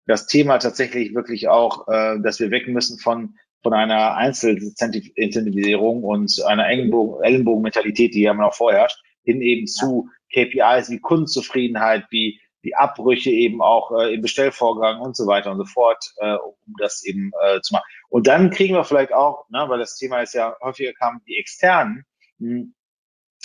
Speaker 2: das Thema tatsächlich wirklich auch, äh, dass wir weg müssen von von einer Einzelincentivisierung und einer Ellenbogenmentalität, die ja noch vorherrscht, hin eben zu KPIs wie Kundenzufriedenheit, wie die Abbrüche eben auch äh, im Bestellvorgang und so weiter und so fort, äh, um das eben äh, zu machen. Und dann kriegen wir vielleicht auch, ne, weil das Thema ist ja häufiger kam, die externen,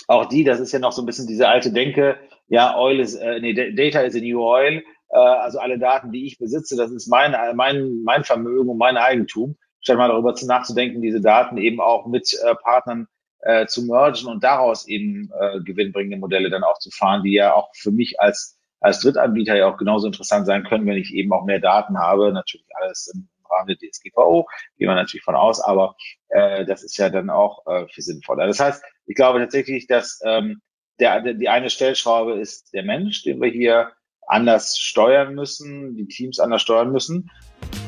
Speaker 2: auch die, das ist ja noch so ein bisschen diese alte Denke, ja, Oil is, äh, nee, Data is a new oil, äh, also alle Daten, die ich besitze, das ist mein, mein, mein Vermögen und mein Eigentum. Statt mal darüber zu nachzudenken, diese Daten eben auch mit äh, Partnern äh, zu mergen und daraus eben äh, gewinnbringende Modelle dann auch zu fahren, die ja auch für mich als als Drittanbieter ja auch genauso interessant sein können, wenn ich eben auch mehr Daten habe. Natürlich alles im Rahmen der DSGVO, gehen wir natürlich von aus, aber äh, das ist ja dann auch äh, viel sinnvoller. Das heißt, ich glaube tatsächlich, dass ähm, der, der, die eine Stellschraube ist der Mensch, den wir hier anders steuern müssen, die Teams anders steuern müssen.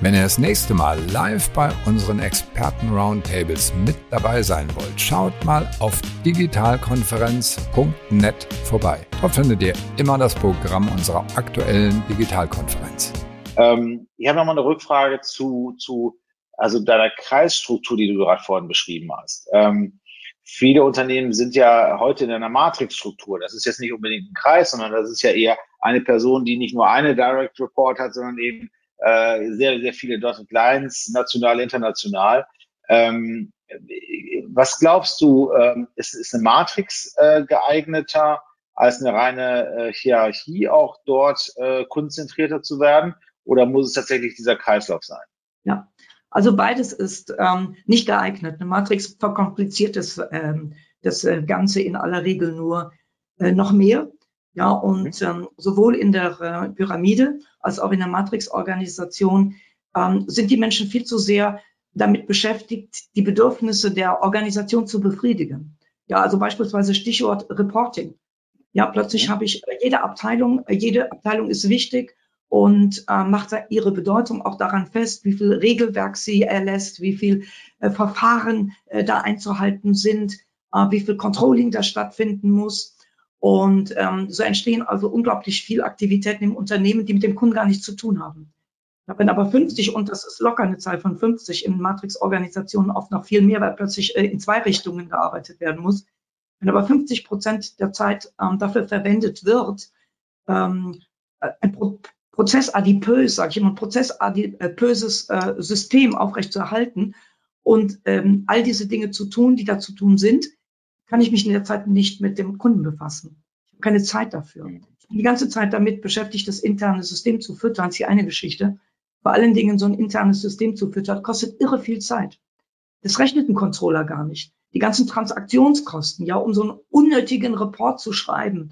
Speaker 1: Wenn ihr das nächste Mal live bei unseren Experten-Roundtables mit dabei sein wollt, schaut mal auf digitalkonferenz.net vorbei. Dort findet ihr immer das Programm unserer aktuellen Digitalkonferenz.
Speaker 2: Ähm, ich habe nochmal eine Rückfrage zu, zu also deiner Kreisstruktur, die du gerade vorhin beschrieben hast. Ähm, viele Unternehmen sind ja heute in einer Matrixstruktur. Das ist jetzt nicht unbedingt ein Kreis, sondern das ist ja eher eine Person, die nicht nur eine Direct Report hat, sondern eben äh, sehr, sehr viele Dotted Lines, national, international. Ähm, was glaubst du, ähm, ist, ist eine Matrix äh, geeigneter, als eine reine äh, Hierarchie auch dort äh, konzentrierter zu werden? Oder muss es tatsächlich dieser Kreislauf sein?
Speaker 3: Ja, also beides ist ähm, nicht geeignet. Eine Matrix verkompliziert das, ähm, das äh, Ganze in aller Regel nur äh, noch mehr. Ja, und mhm. ähm, sowohl in der äh, Pyramide als auch in der Matrix-Organisation ähm, sind die Menschen viel zu sehr damit beschäftigt, die Bedürfnisse der Organisation zu befriedigen. Ja, also beispielsweise Stichwort Reporting. Ja, plötzlich mhm. habe ich äh, jede Abteilung, äh, jede Abteilung ist wichtig und äh, macht ihre Bedeutung auch daran fest, wie viel Regelwerk sie erlässt, wie viel äh, Verfahren äh, da einzuhalten sind, äh, wie viel Controlling da stattfinden muss. Und ähm, so entstehen also unglaublich viel Aktivitäten im Unternehmen, die mit dem Kunden gar nichts zu tun haben. Wenn aber 50, und das ist locker eine Zahl von 50, in Matrix-Organisationen oft noch viel mehr, weil plötzlich äh, in zwei Richtungen gearbeitet werden muss. Wenn aber 50 Prozent der Zeit ähm, dafür verwendet wird, ähm, ein Pro prozessadipös, sage ich immer, ein prozessadipöses äh, System aufrechtzuerhalten und ähm, all diese Dinge zu tun, die da zu tun sind, kann ich mich in der Zeit nicht mit dem Kunden befassen. Ich habe keine Zeit dafür. Ich bin die ganze Zeit damit beschäftigt, das interne System zu füttern. Das ist die eine Geschichte. Vor allen Dingen so ein internes System zu füttern, kostet irre viel Zeit. Das rechnet ein Controller gar nicht. Die ganzen Transaktionskosten, ja, um so einen unnötigen Report zu schreiben,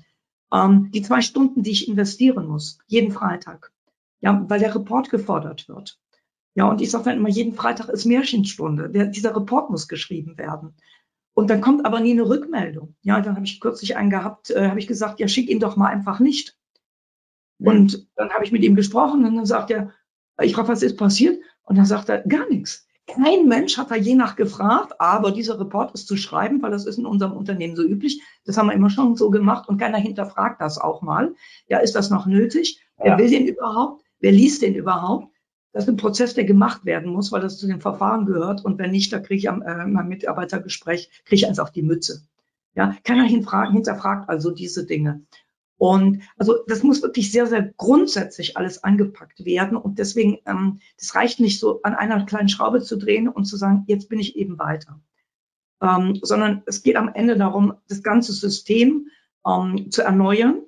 Speaker 3: ähm, die zwei Stunden, die ich investieren muss, jeden Freitag. Ja, weil der Report gefordert wird. Ja, und ich sage dann immer, jeden Freitag ist Märchenstunde. Der, dieser Report muss geschrieben werden. Und dann kommt aber nie eine Rückmeldung. Ja, dann habe ich kürzlich einen gehabt, äh, habe ich gesagt, ja, schick ihn doch mal einfach nicht. Und dann habe ich mit ihm gesprochen und dann sagt er, ich frage, was ist passiert? Und dann sagt er, gar nichts. Kein Mensch hat da je nach gefragt, aber dieser Report ist zu schreiben, weil das ist in unserem Unternehmen so üblich. Das haben wir immer schon so gemacht und keiner hinterfragt das auch mal. Ja, ist das noch nötig? Ja. Wer will den überhaupt? Wer liest den überhaupt? Das ist ein Prozess, der gemacht werden muss, weil das zu den Verfahren gehört. Und wenn nicht, da kriege ich am äh, meinem Mitarbeitergespräch, kriege ich eins auf die Mütze. Ja, keiner hinfragen, hinterfragt also diese Dinge. Und also das muss wirklich sehr, sehr grundsätzlich alles angepackt werden. Und deswegen, ähm, das reicht nicht so an einer kleinen Schraube zu drehen und zu sagen, jetzt bin ich eben weiter. Ähm, sondern es geht am Ende darum, das ganze System ähm, zu erneuern.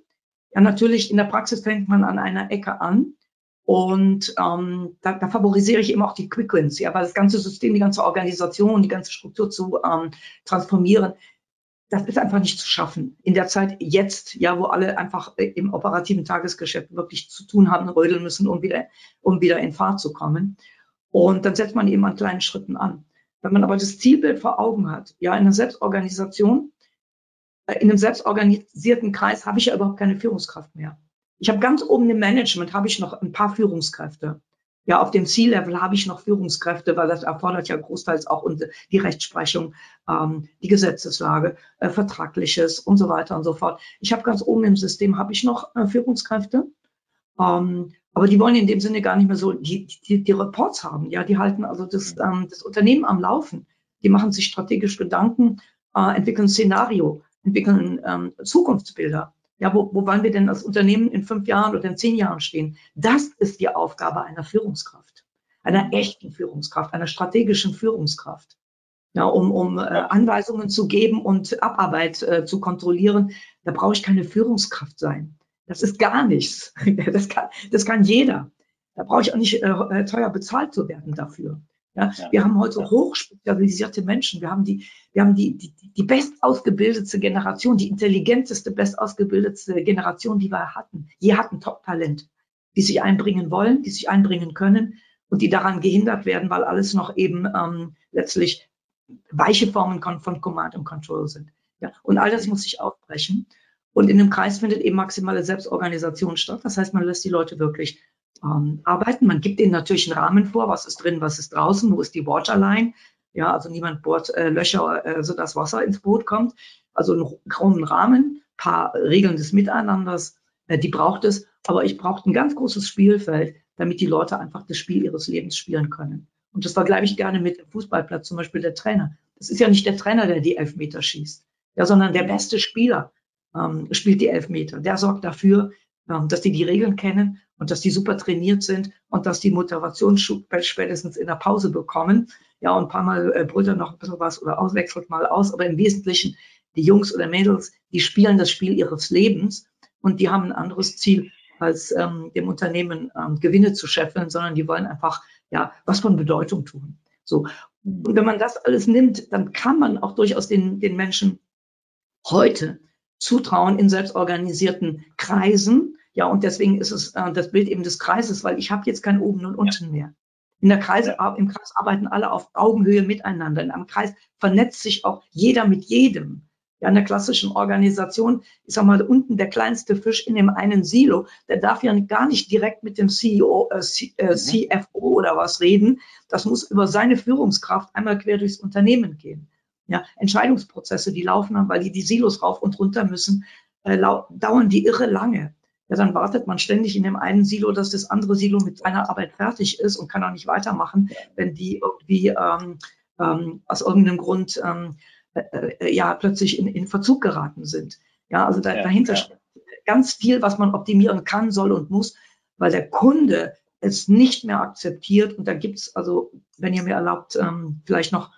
Speaker 3: Ja, natürlich in der Praxis fängt man an einer Ecke an. Und ähm, da, da favorisiere ich eben auch die Quick Wins, ja, weil das ganze System, die ganze Organisation, die ganze Struktur zu ähm, transformieren, das ist einfach nicht zu schaffen. In der Zeit jetzt, ja, wo alle einfach äh, im operativen Tagesgeschäft wirklich zu tun haben, rödeln müssen, um wieder, um wieder in Fahrt zu kommen. Und dann setzt man eben an kleinen Schritten an. Wenn man aber das Zielbild vor Augen hat, ja, in einer Selbstorganisation, äh, in einem selbstorganisierten Kreis habe ich ja überhaupt keine Führungskraft mehr. Ich habe ganz oben im Management habe ich noch ein paar Führungskräfte. Ja, auf dem C-Level habe ich noch Führungskräfte, weil das erfordert ja großteils auch die Rechtsprechung, ähm, die Gesetzeslage, äh, Vertragliches und so weiter und so fort. Ich habe ganz oben im System habe ich noch äh, Führungskräfte, ähm, aber die wollen in dem Sinne gar nicht mehr so die, die, die Reports haben. Ja, die halten also das, ähm, das Unternehmen am Laufen. Die machen sich strategisch Gedanken, äh, entwickeln Szenario, entwickeln ähm, Zukunftsbilder. Ja, wo, wo wollen wir denn als Unternehmen in fünf Jahren oder in zehn Jahren stehen? Das ist die Aufgabe einer Führungskraft, einer echten Führungskraft, einer strategischen Führungskraft. Ja, um, um äh, Anweisungen zu geben und Abarbeit äh, zu kontrollieren, da brauche ich keine Führungskraft sein. Das ist gar nichts. Das kann, das kann jeder. Da brauche ich auch nicht äh, teuer bezahlt zu werden dafür. Ja, ja. Wir haben heute hochspezialisierte Menschen. Wir haben die, wir haben die, die, die bestausgebildete Generation, die intelligenteste, bestausgebildete Generation, die wir hatten. Je hatten Top-Talent, die sich einbringen wollen, die sich einbringen können und die daran gehindert werden, weil alles noch eben ähm, letztlich weiche Formen von Command und Control sind. Ja, und all das muss sich aufbrechen. Und in dem Kreis findet eben maximale Selbstorganisation statt. Das heißt, man lässt die Leute wirklich ähm, arbeiten. Man gibt ihnen natürlich einen Rahmen vor, was ist drin, was ist draußen, wo ist die Waterline. Ja, also niemand bohrt äh, Löcher, äh, sodass Wasser ins Boot kommt. Also einen großen Rahmen, paar Regeln des Miteinanders, äh, die braucht es. Aber ich brauche ein ganz großes Spielfeld, damit die Leute einfach das Spiel ihres Lebens spielen können. Und das vergleiche ich gerne mit dem Fußballplatz, zum Beispiel der Trainer. Das ist ja nicht der Trainer, der die Elfmeter schießt, ja, sondern der beste Spieler ähm, spielt die Elfmeter. Der sorgt dafür, ähm, dass die die Regeln kennen und dass die super trainiert sind und dass die Motivation spätestens in der Pause bekommen. Ja, und ein paar Mal äh, brüllt er noch ein bisschen was oder auswechselt mal aus, aber im Wesentlichen die Jungs oder Mädels, die spielen das Spiel ihres Lebens und die haben ein anderes Ziel, als ähm, dem Unternehmen ähm, Gewinne zu scheffeln, sondern die wollen einfach ja was von Bedeutung tun. So. Und wenn man das alles nimmt, dann kann man auch durchaus den, den Menschen heute zutrauen in selbstorganisierten Kreisen. Ja, und deswegen ist es äh, das Bild eben des Kreises, weil ich habe jetzt kein Oben und Unten mehr. In der Kreise, Im Kreis arbeiten alle auf Augenhöhe miteinander. In einem Kreis vernetzt sich auch jeder mit jedem. Ja, in der klassischen Organisation, ich sag mal, unten der kleinste Fisch in dem einen Silo, der darf ja gar nicht direkt mit dem CEO, äh, C, äh, CFO oder was reden. Das muss über seine Führungskraft einmal quer durchs Unternehmen gehen. Ja, Entscheidungsprozesse, die laufen dann, weil die die Silos rauf und runter müssen, äh, dauern die irre lange. Ja, dann wartet man ständig in dem einen Silo, dass das andere Silo mit seiner Arbeit fertig ist und kann auch nicht weitermachen, wenn die irgendwie ähm, ähm, aus irgendeinem Grund ähm, äh, äh, ja plötzlich in, in Verzug geraten sind. Ja, also da, ja, dahinter ja. ganz viel, was man optimieren kann, soll und muss, weil der Kunde es nicht mehr akzeptiert. Und da gibt's also, wenn ihr mir erlaubt, ähm, vielleicht noch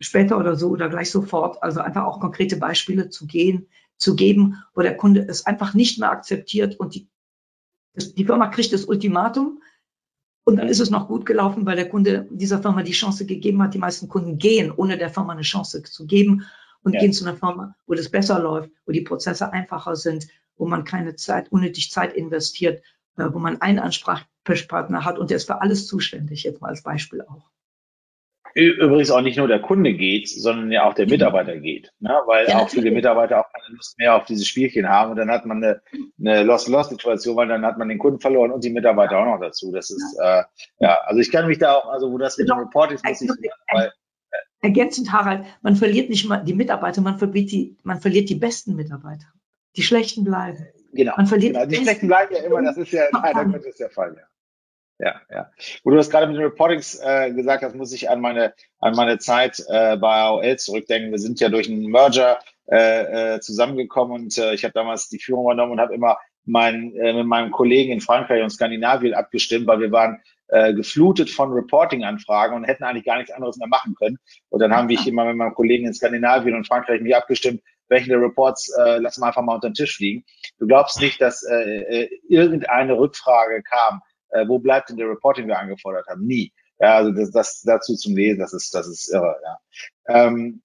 Speaker 3: später oder so oder gleich sofort, also einfach auch konkrete Beispiele zu gehen, zu geben, wo der Kunde es einfach nicht mehr akzeptiert und die, die Firma kriegt das Ultimatum, und dann ist es noch gut gelaufen, weil der Kunde dieser Firma die Chance gegeben hat. Die meisten Kunden gehen, ohne der Firma eine Chance zu geben und ja. gehen zu einer Firma, wo das besser läuft, wo die Prozesse einfacher sind, wo man keine Zeit, unnötig Zeit investiert, äh, wo man einen Ansprechpartner hat und der ist für alles zuständig, jetzt mal als Beispiel auch.
Speaker 2: Übrigens auch nicht nur der Kunde geht, sondern ja auch der Mitarbeiter geht, ne? weil ja, auch viele Mitarbeiter auch keine Lust mehr auf dieses Spielchen haben und dann hat man eine, eine Lost-Lost-Situation, weil dann hat man den Kunden verloren und die Mitarbeiter auch noch dazu. Das ist äh, ja, also ich kann mich da auch, also wo das mit dem Reporting muss ich, weil,
Speaker 3: äh, ergänzend Harald, man verliert nicht mal die Mitarbeiter, man verliert die, man verliert die besten Mitarbeiter. Die schlechten bleiben.
Speaker 2: Genau. Man verliert genau. Die, die schlechten bleiben ja immer, das ist ja leider Gottes der Fall, ja ja, ja. Wo du das gerade mit den Reportings äh, gesagt hast, muss ich an meine, an meine Zeit äh, bei AOL zurückdenken. Wir sind ja durch einen Merger äh, äh, zusammengekommen und äh, ich habe damals die Führung übernommen und habe immer mein, äh, mit meinem Kollegen in Frankreich und Skandinavien abgestimmt, weil wir waren äh, geflutet von Reporting-Anfragen und hätten eigentlich gar nichts anderes mehr machen können. Und dann haben wir immer mit meinem Kollegen in Skandinavien und Frankreich mich abgestimmt, welche der Reports äh, lassen wir einfach mal unter den Tisch fliegen. Du glaubst nicht, dass äh, äh, irgendeine Rückfrage kam äh, wo bleibt denn der Reporting, den wir angefordert haben? Nie. Ja, also das, das dazu zum Lesen, das ist, das ist irre, ja. Ähm,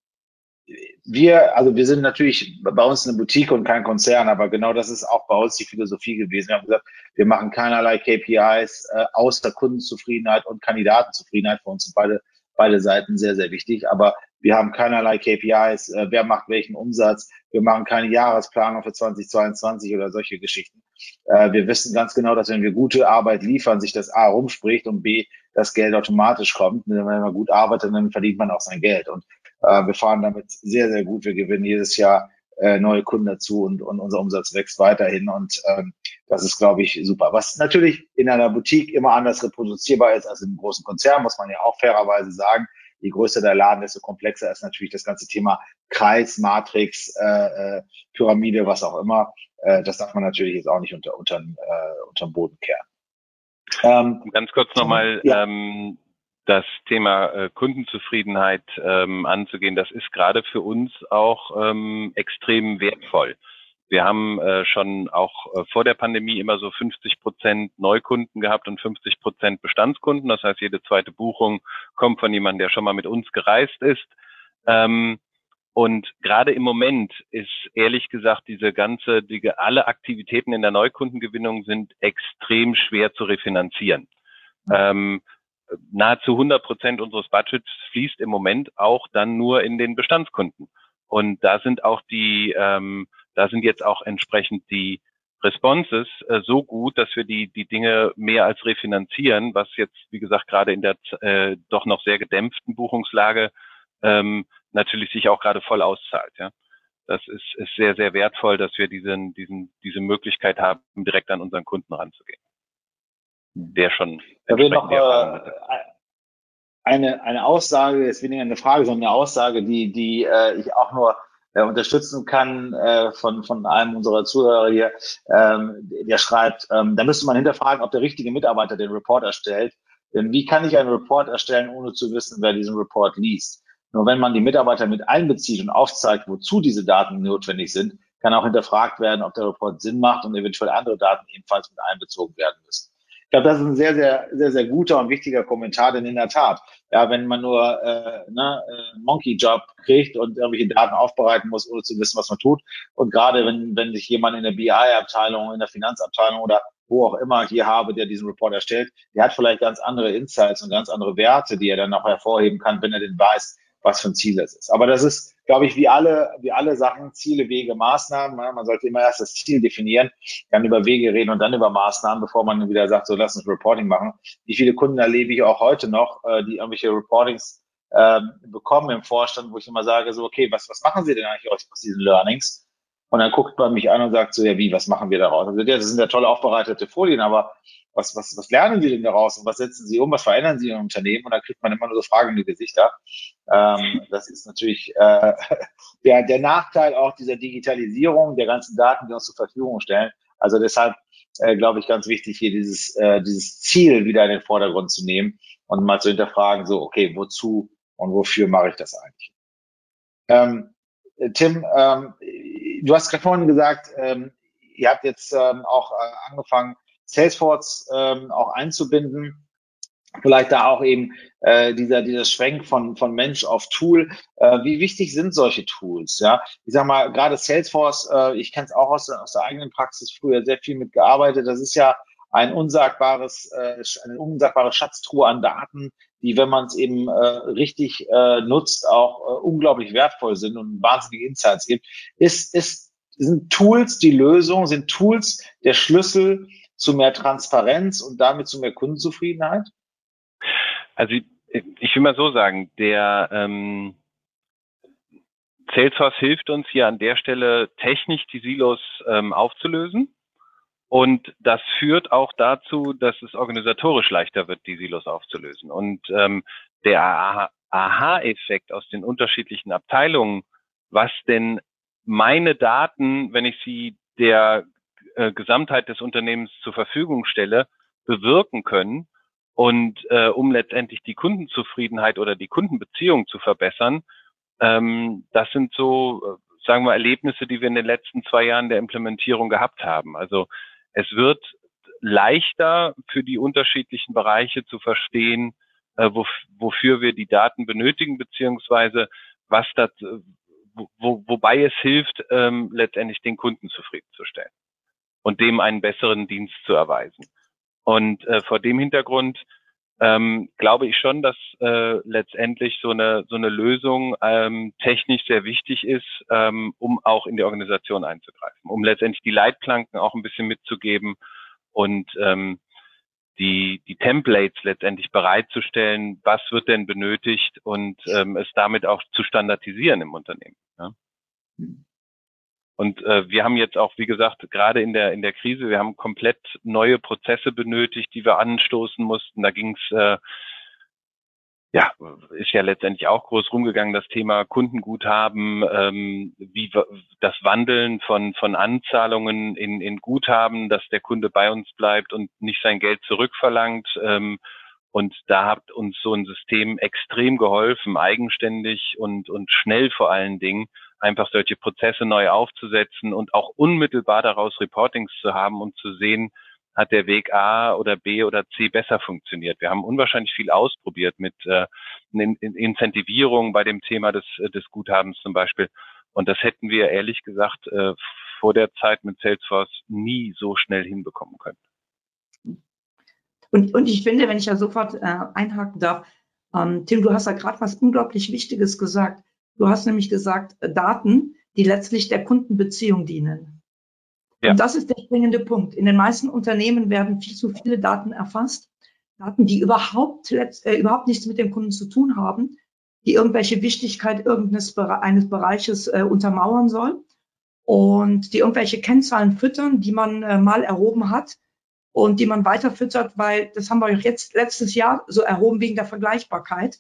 Speaker 2: wir, also wir sind natürlich bei uns eine Boutique und kein Konzern, aber genau das ist auch bei uns die Philosophie gewesen. Wir haben gesagt, wir machen keinerlei KPIs äh, außer Kundenzufriedenheit und Kandidatenzufriedenheit. Für uns sind beide, beide Seiten sehr, sehr wichtig. Aber wir haben keinerlei KPIs, äh, wer macht welchen Umsatz. Wir machen keine Jahresplanung für 2022 oder solche Geschichten. Äh, wir wissen ganz genau, dass wenn wir gute Arbeit liefern, sich das A rumspricht und B, das Geld automatisch kommt. Wenn man gut arbeitet, dann verdient man auch sein Geld. Und äh, wir fahren damit sehr, sehr gut. Wir gewinnen jedes Jahr äh, neue Kunden dazu und, und unser Umsatz wächst weiterhin. Und ähm, das ist, glaube ich, super. Was natürlich in einer Boutique immer anders reproduzierbar ist als im großen Konzern, muss man ja auch fairerweise sagen je größer der Laden, desto komplexer ist natürlich das ganze Thema Kreis, Matrix, äh, äh, Pyramide, was auch immer. Äh, das darf man natürlich jetzt auch nicht unter, unter, äh, unterm Boden kehren.
Speaker 4: Ähm, Ganz kurz nochmal ja. ähm, das Thema äh, Kundenzufriedenheit ähm, anzugehen. Das ist gerade für uns auch ähm, extrem wertvoll. Wir haben äh, schon auch äh, vor der Pandemie immer so 50 Prozent Neukunden gehabt und 50 Prozent Bestandskunden. Das heißt, jede zweite Buchung kommt von jemandem, der schon mal mit uns gereist ist. Ähm, und gerade im Moment ist ehrlich gesagt diese ganze, die, alle Aktivitäten in der Neukundengewinnung sind extrem schwer zu refinanzieren. Ähm, nahezu 100 Prozent unseres Budgets fließt im Moment auch dann nur in den Bestandskunden. Und da sind auch die ähm, da sind jetzt auch entsprechend die Responses äh, so gut, dass wir die, die Dinge mehr als refinanzieren, was jetzt, wie gesagt, gerade in der äh, doch noch sehr gedämpften Buchungslage ähm, natürlich sich auch gerade voll auszahlt. Ja. Das ist, ist sehr, sehr wertvoll, dass wir diesen, diesen, diese Möglichkeit haben, direkt an unseren Kunden ranzugehen. Der schon.
Speaker 2: Da will noch äh, eine, eine Aussage, ist weniger eine Frage, sondern eine Aussage, die, die äh, ich auch nur äh, unterstützen kann äh, von, von einem unserer Zuhörer hier, ähm, der schreibt, ähm, da müsste man hinterfragen, ob der richtige Mitarbeiter den Report erstellt. Denn wie kann ich einen Report erstellen, ohne zu wissen, wer diesen Report liest? Nur wenn man die Mitarbeiter mit einbezieht und aufzeigt, wozu diese Daten notwendig sind, kann auch hinterfragt werden, ob der Report Sinn macht und eventuell andere Daten ebenfalls mit einbezogen werden müssen. Ich glaube, das ist ein sehr, sehr, sehr, sehr guter und wichtiger Kommentar, denn in der Tat, ja, wenn man nur äh, ne, äh, Monkey Job kriegt und irgendwelche Daten aufbereiten muss, ohne zu wissen, was man tut. Und gerade wenn, wenn sich jemand in der BI-Abteilung, in der Finanzabteilung oder wo auch immer hier habe, der diesen Report erstellt, der hat vielleicht ganz andere Insights und ganz andere Werte, die er dann auch hervorheben kann, wenn er den weiß, was für ein Ziel es ist. Aber das ist, glaube ich, wie alle, wie alle Sachen, Ziele, Wege, Maßnahmen. Man sollte immer erst das Ziel definieren, dann über Wege reden und dann über Maßnahmen, bevor man wieder sagt, so lass uns Reporting machen. Wie viele Kunden erlebe ich auch heute noch, äh, die irgendwelche Reportings ähm, bekommen im Vorstand, wo ich immer sage, so, okay, was, was machen Sie denn eigentlich aus diesen Learnings? Und dann guckt man mich an und sagt so, ja, wie, was machen wir daraus? Also, ja, das sind ja tolle aufbereitete Folien, aber was, was, was lernen Sie denn daraus und was setzen Sie um, was verändern Sie im Unternehmen? Und dann kriegt man immer nur so fragende Gesichter. Ähm, das ist natürlich äh, der, der Nachteil auch dieser Digitalisierung der ganzen Daten, die uns zur Verfügung stellen. Also deshalb äh, glaube ich ganz wichtig, hier dieses, äh, dieses Ziel wieder in den Vordergrund zu nehmen und mal zu hinterfragen, so, okay, wozu und wofür mache ich das eigentlich? Ähm, Tim, ähm, du hast gerade vorhin gesagt, ähm, ihr habt jetzt ähm, auch äh, angefangen, Salesforce ähm, auch einzubinden. Vielleicht da auch eben äh, dieser, dieser Schwenk von, von Mensch auf Tool. Äh, wie wichtig sind solche Tools? Ja, ich sag mal, gerade Salesforce, äh, ich kenne es auch aus der, aus der eigenen Praxis früher sehr viel mitgearbeitet. Das ist ja ein unsagbares, äh, eine unsagbare Schatztruhe an Daten, die, wenn man es eben äh, richtig äh, nutzt, auch äh, unglaublich wertvoll sind und wahnsinnige Insights gibt. Ist, ist, sind Tools die Lösung, sind Tools der Schlüssel zu mehr Transparenz und damit zu mehr Kundenzufriedenheit?
Speaker 4: Also ich, will mal so sagen, der ähm, Salesforce hilft uns hier an der Stelle technisch die Silos ähm, aufzulösen. Und das führt auch dazu, dass es organisatorisch leichter wird, die Silos aufzulösen. Und ähm, der Aha-Effekt aus den unterschiedlichen Abteilungen, was denn meine Daten, wenn ich sie der äh, Gesamtheit des Unternehmens zur Verfügung stelle, bewirken können und äh, um letztendlich die Kundenzufriedenheit oder die Kundenbeziehung zu verbessern, ähm, das sind so, äh, sagen wir, Erlebnisse, die wir in den letzten zwei Jahren der Implementierung gehabt haben. Also es wird leichter für die unterschiedlichen Bereiche zu verstehen, äh, wo, wofür wir die Daten benötigen, beziehungsweise was das, wo, wobei es hilft, ähm, letztendlich den Kunden zufriedenzustellen und dem einen besseren Dienst zu erweisen. Und äh, vor dem Hintergrund ähm, glaube ich schon, dass äh, letztendlich so eine so eine Lösung ähm, technisch sehr wichtig ist, ähm, um auch in die Organisation einzugreifen, um letztendlich die Leitplanken auch ein bisschen mitzugeben und ähm, die die Templates letztendlich bereitzustellen, was wird denn benötigt und ähm, es damit auch zu standardisieren im Unternehmen. Ja? Und äh, wir haben jetzt auch, wie gesagt, gerade in der in der Krise, wir haben komplett neue Prozesse benötigt, die wir anstoßen mussten. Da ging es äh, ja, ist ja letztendlich auch groß rumgegangen, das Thema Kundenguthaben, ähm, wie das Wandeln von, von Anzahlungen in, in Guthaben, dass der Kunde bei uns bleibt und nicht sein Geld zurückverlangt. Ähm, und da hat uns so ein System extrem geholfen, eigenständig und, und schnell vor allen Dingen, einfach solche Prozesse neu aufzusetzen und auch unmittelbar daraus Reportings zu haben und zu sehen, hat der Weg A oder B oder C besser funktioniert. Wir haben unwahrscheinlich viel ausprobiert mit äh, Incentivierung bei dem Thema des, des Guthabens zum Beispiel. Und das hätten wir ehrlich gesagt äh, vor der Zeit mit Salesforce nie so schnell hinbekommen können.
Speaker 3: Und, und ich finde, wenn ich ja sofort äh, einhaken darf, ähm, Tim, du hast da gerade was unglaublich Wichtiges gesagt. Du hast nämlich gesagt, äh, Daten, die letztlich der Kundenbeziehung dienen. Ja. Und das ist der springende Punkt. In den meisten Unternehmen werden viel zu viele Daten erfasst. Daten, die überhaupt, äh, überhaupt nichts mit dem Kunden zu tun haben, die irgendwelche Wichtigkeit irgendeines eines Bereiches äh, untermauern soll und die irgendwelche Kennzahlen füttern, die man äh, mal erhoben hat und die man weiter füttert, weil das haben wir jetzt letztes Jahr so erhoben wegen der Vergleichbarkeit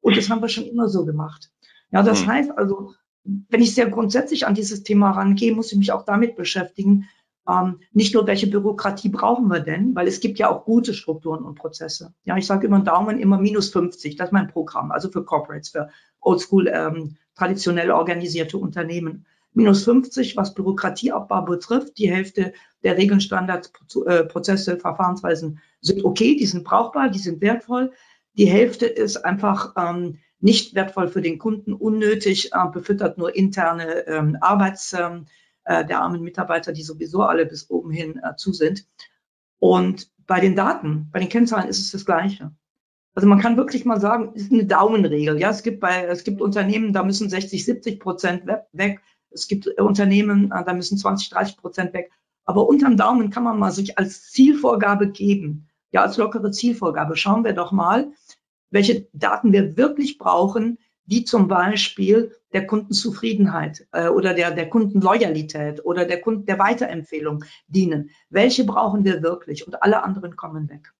Speaker 3: und das haben wir schon immer so gemacht. Ja, das mhm. heißt also, wenn ich sehr grundsätzlich an dieses Thema rangehe, muss ich mich auch damit beschäftigen, ähm, nicht nur, welche Bürokratie brauchen wir denn, weil es gibt ja auch gute Strukturen und Prozesse. Ja, ich sage immer Daumen, immer minus 50, das ist mein Programm, also für Corporates, für Oldschool, ähm, traditionell organisierte Unternehmen. Minus 50, was Bürokratieabbau betrifft, die Hälfte der Regeln, Standards, äh, Prozesse, Verfahrensweisen sind okay, die sind brauchbar, die sind wertvoll. Die Hälfte ist einfach ähm, nicht wertvoll für den Kunden, unnötig, äh, befüttert nur interne ähm, Arbeits, ähm, äh, der armen Mitarbeiter, die sowieso alle bis oben hin äh, zu sind. Und bei den Daten, bei den Kennzahlen ist es das Gleiche. Also man kann wirklich mal sagen, es ist eine Daumenregel. Ja, es gibt bei, es gibt Unternehmen, da müssen 60, 70 Prozent weg. Es gibt Unternehmen, äh, da müssen 20, 30 Prozent weg. Aber unterm Daumen kann man mal sich als Zielvorgabe geben. Ja, als lockere Zielvorgabe. Schauen wir doch mal, welche Daten wir wirklich brauchen, wie zum Beispiel der Kundenzufriedenheit äh, oder der, der Kundenloyalität oder der Kunden der Weiterempfehlung dienen. Welche brauchen wir wirklich? Und alle anderen kommen weg.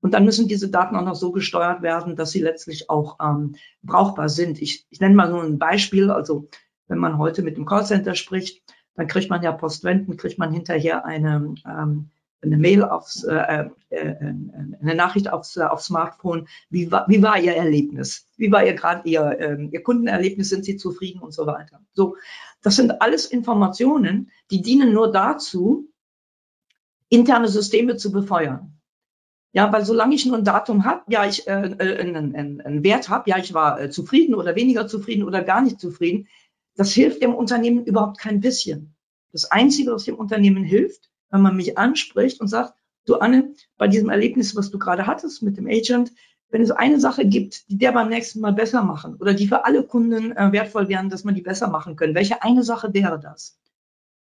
Speaker 3: Und dann müssen diese Daten auch noch so gesteuert werden, dass sie letztlich auch ähm, brauchbar sind. Ich, ich nenne mal nur ein Beispiel. Also wenn man heute mit dem Callcenter spricht, dann kriegt man ja postwenden, kriegt man hinterher eine ähm, eine Mail aufs, äh, äh, äh, eine Nachricht aufs, äh, aufs Smartphone. Wie war, wie war Ihr Erlebnis? Wie war Ihr gerade Ihr, äh, Ihr Kundenerlebnis? Sind Sie zufrieden und so weiter? So, das sind alles Informationen, die dienen nur dazu, interne Systeme zu befeuern. Ja, weil solange ich nur ein Datum habe, ja, ich äh, äh einen, einen, einen Wert habe, ja, ich war äh, zufrieden oder weniger zufrieden oder gar nicht zufrieden, das hilft dem Unternehmen überhaupt kein bisschen. Das Einzige, was dem Unternehmen hilft, wenn man mich anspricht und sagt, du Anne, bei diesem Erlebnis, was du gerade hattest mit dem Agent, wenn es eine Sache gibt, die der beim nächsten Mal besser machen oder die für alle Kunden äh, wertvoll wären, dass man die besser machen können, welche eine Sache wäre das?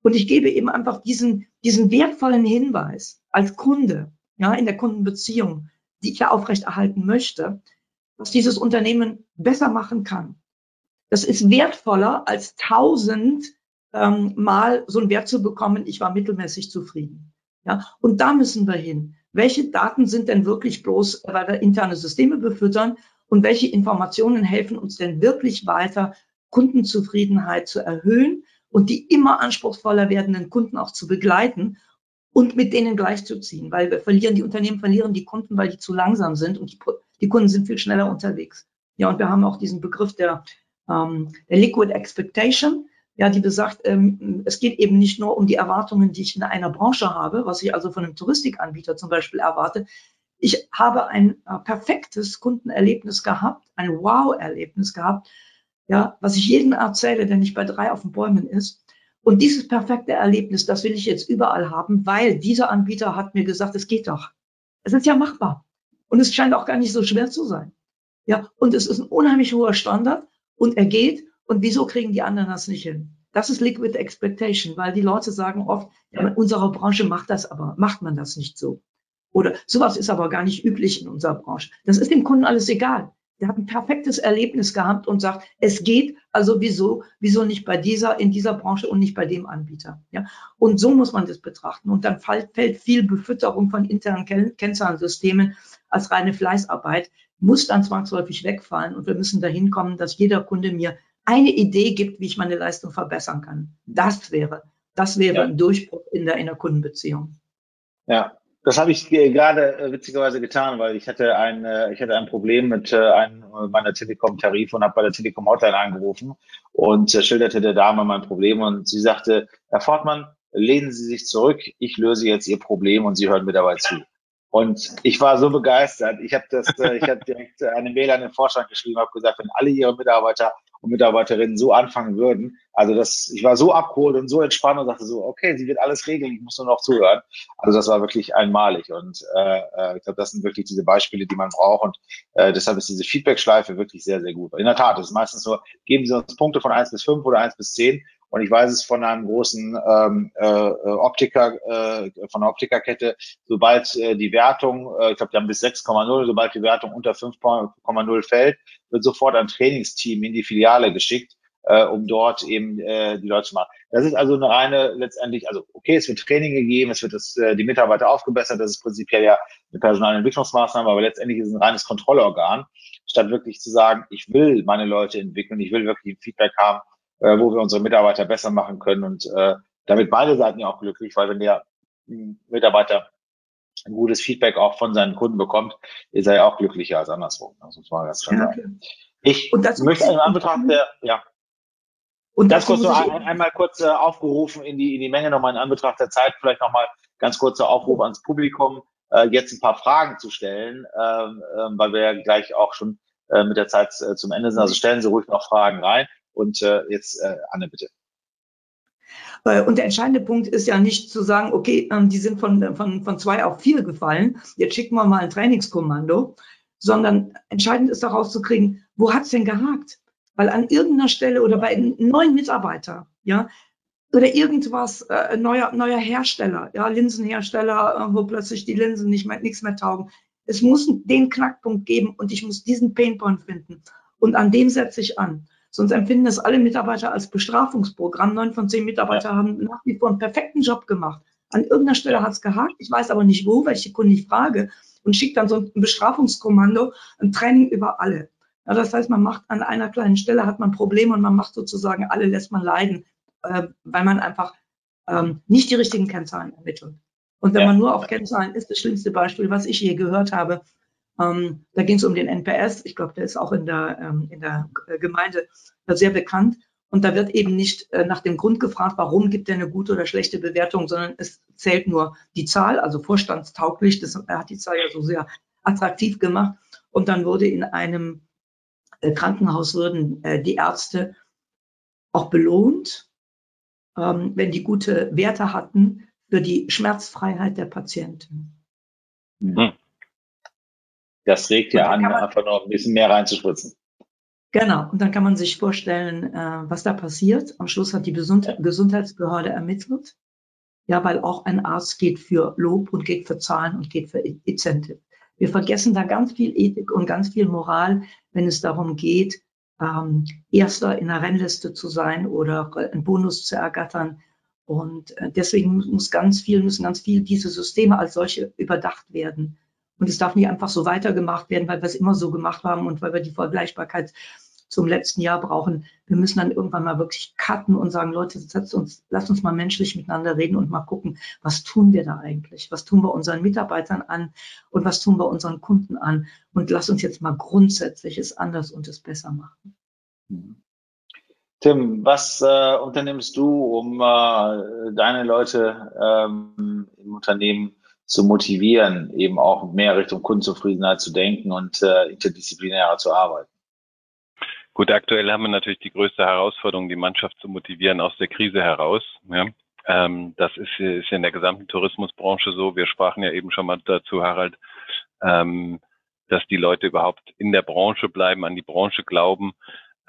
Speaker 3: Und ich gebe eben einfach diesen, diesen wertvollen Hinweis als Kunde, ja, in der Kundenbeziehung, die ich ja aufrechterhalten möchte, was dieses Unternehmen besser machen kann. Das ist wertvoller als tausend ähm, mal so einen Wert zu bekommen, ich war mittelmäßig zufrieden. Ja, und da müssen wir hin. Welche Daten sind denn wirklich bloß, weil wir interne Systeme befüttern und welche Informationen helfen uns denn wirklich weiter, Kundenzufriedenheit zu erhöhen und die immer anspruchsvoller werdenden Kunden auch zu begleiten und mit denen gleichzuziehen, weil wir verlieren, die Unternehmen verlieren die Kunden, weil die zu langsam sind und die, die Kunden sind viel schneller unterwegs. Ja, und wir haben auch diesen Begriff der, ähm, der Liquid Expectation ja, die besagt, ähm, es geht eben nicht nur um die Erwartungen, die ich in einer Branche habe, was ich also von einem Touristikanbieter zum Beispiel erwarte. Ich habe ein äh, perfektes Kundenerlebnis gehabt, ein Wow-Erlebnis gehabt, ja, was ich jedem erzähle, der nicht bei drei auf den Bäumen ist. Und dieses perfekte Erlebnis, das will ich jetzt überall haben, weil dieser Anbieter hat mir gesagt, es geht doch. Es ist ja machbar. Und es scheint auch gar nicht so schwer zu sein. Ja, und es ist ein unheimlich hoher Standard und er geht und wieso kriegen die anderen das nicht hin? Das ist Liquid Expectation, weil die Leute sagen oft, ja, in unserer Branche macht das aber, macht man das nicht so. Oder sowas ist aber gar nicht üblich in unserer Branche. Das ist dem Kunden alles egal. Der hat ein perfektes Erlebnis gehabt und sagt, es geht, also wieso, wieso nicht bei dieser, in dieser Branche und nicht bei dem Anbieter. Ja? Und so muss man das betrachten. Und dann fällt, viel Befütterung von internen Kennzahlensystemen als reine Fleißarbeit, muss dann zwangsläufig wegfallen. Und wir müssen dahin kommen, dass jeder Kunde mir eine Idee gibt, wie ich meine Leistung verbessern kann. Das wäre, das wäre ja. ein Durchbruch in der, Kundenbeziehung.
Speaker 2: Ja, das habe ich gerade äh, witzigerweise getan, weil ich hatte ein, äh, ich hatte ein Problem mit äh, einem meiner Telekom-Tarif und habe bei der Telekom Hotline angerufen und schilderte der Dame mein Problem und sie sagte, Herr Fortmann, lehnen Sie sich zurück, ich löse jetzt Ihr Problem und Sie hören mir dabei zu. Und ich war so begeistert. Ich habe das, ich habe direkt eine Mail an den Vorstand geschrieben, habe gesagt, wenn alle Ihre Mitarbeiter und Mitarbeiterinnen so anfangen würden. Also das, ich war so abgeholt und so entspannt und dachte so, okay, sie wird alles regeln, ich muss nur noch zuhören. Also das war wirklich einmalig und äh, äh ich glaube, das sind wirklich diese Beispiele, die man braucht und äh, deshalb ist diese Feedback-Schleife wirklich sehr, sehr gut. In der Tat, es ist meistens so, geben Sie uns Punkte von eins bis fünf oder eins bis zehn Und ich weiß es von einem großen ähm, äh, Optiker, äh, von der Optikerkette, sobald äh, die Wertung, äh, ich glaube, die haben bis 6,0, sobald die Wertung unter 5,0 fällt, wird sofort ein Trainingsteam in die Filiale geschickt, äh, um dort eben äh, die Leute zu machen. Das ist also eine reine letztendlich, also okay, es wird Training gegeben, es wird das, äh, die Mitarbeiter aufgebessert, das ist prinzipiell ja eine Personalentwicklungsmaßnahme, aber letztendlich ist es ein reines Kontrollorgan, statt wirklich zu sagen, ich will meine Leute entwickeln, ich will wirklich Feedback haben, äh, wo wir unsere Mitarbeiter besser machen können und äh, damit beide Seiten ja auch glücklich, weil wenn der Mitarbeiter ein gutes Feedback auch von seinen Kunden bekommt, ist er ja auch glücklicher als andersrum. Das muss man ganz klar sagen. Ich möchte in Anbetracht der, ja. Und das kurz noch ein, einmal kurz äh, aufgerufen in die, in die Menge nochmal in Anbetracht der Zeit, vielleicht nochmal ganz kurzer Aufruf ans Publikum, äh, jetzt ein paar Fragen zu stellen, äh, weil wir ja gleich auch schon äh, mit der Zeit äh, zum Ende sind. Also stellen Sie ruhig noch Fragen rein. Und äh, jetzt äh, Anne, bitte.
Speaker 3: Und der entscheidende Punkt ist ja nicht zu sagen, okay, ähm, die sind von, von, von zwei auf vier gefallen, jetzt schicken wir mal ein Trainingskommando, sondern entscheidend ist daraus zu kriegen, wo hat's denn gehakt? Weil an irgendeiner Stelle oder bei einem neuen Mitarbeiter, ja, oder irgendwas, äh, neuer, neuer Hersteller, ja, Linsenhersteller, äh, wo plötzlich die Linsen nicht mehr, nichts mehr taugen. Es muss den Knackpunkt geben und ich muss diesen Painpoint finden. Und an dem setze ich an. Sonst empfinden das alle Mitarbeiter als Bestrafungsprogramm. Neun von zehn Mitarbeiter haben nach wie vor einen perfekten Job gemacht. An irgendeiner Stelle hat es gehakt. Ich weiß aber nicht wo, weil ich die Kunden nicht frage und schickt dann so ein Bestrafungskommando, ein Training über alle. Ja, das heißt, man macht an einer kleinen Stelle hat man Probleme und man macht sozusagen alle lässt man leiden, äh, weil man einfach ähm, nicht die richtigen Kennzahlen ermittelt. Und wenn ja. man nur auf Kennzahlen ist, das schlimmste Beispiel, was ich je gehört habe, ähm, da ging es um den NPS. Ich glaube, der ist auch in der, ähm, in der Gemeinde sehr bekannt. Und da wird eben nicht äh, nach dem Grund gefragt, warum gibt er eine gute oder schlechte Bewertung, sondern es zählt nur die Zahl, also vorstandstauglich. Das, er hat die Zahl ja so sehr attraktiv gemacht. Und dann wurde in einem äh, Krankenhaus wurden äh, die Ärzte auch belohnt, ähm, wenn die gute Werte hatten für die Schmerzfreiheit der Patienten.
Speaker 2: Hm. Das regt ja an, einfach noch ein bisschen mehr reinzuspritzen.
Speaker 3: Genau, und dann kann man sich vorstellen, äh, was da passiert. Am Schluss hat die Gesundheitsbehörde ermittelt. Ja, weil auch ein Arzt geht für Lob und geht für Zahlen und geht für Incentive. Wir vergessen da ganz viel Ethik und ganz viel Moral, wenn es darum geht, ähm, Erster in der Rennliste zu sein oder einen Bonus zu ergattern. Und äh, deswegen muss ganz viel, müssen ganz viel diese Systeme als solche überdacht werden. Und es darf nicht einfach so weitergemacht werden, weil wir es immer so gemacht haben und weil wir die Vergleichbarkeit zum letzten Jahr brauchen. Wir müssen dann irgendwann mal wirklich cutten und sagen, Leute, setzt uns, lasst uns mal menschlich miteinander reden und mal gucken, was tun wir da eigentlich? Was tun wir unseren Mitarbeitern an und was tun wir unseren Kunden an? Und lass uns jetzt mal grundsätzlich es anders und es besser machen.
Speaker 2: Tim, was äh, unternimmst du, um äh, deine Leute ähm, im Unternehmen zu motivieren, eben auch mehr Richtung Kundenzufriedenheit zu denken und äh, interdisziplinärer zu arbeiten?
Speaker 4: Gut, aktuell haben wir natürlich die größte Herausforderung, die Mannschaft zu motivieren aus der Krise heraus. Ja. Ähm, das ist, ist in der gesamten Tourismusbranche so. Wir sprachen ja eben schon mal dazu, Harald, ähm, dass die Leute überhaupt in der Branche bleiben, an die Branche glauben.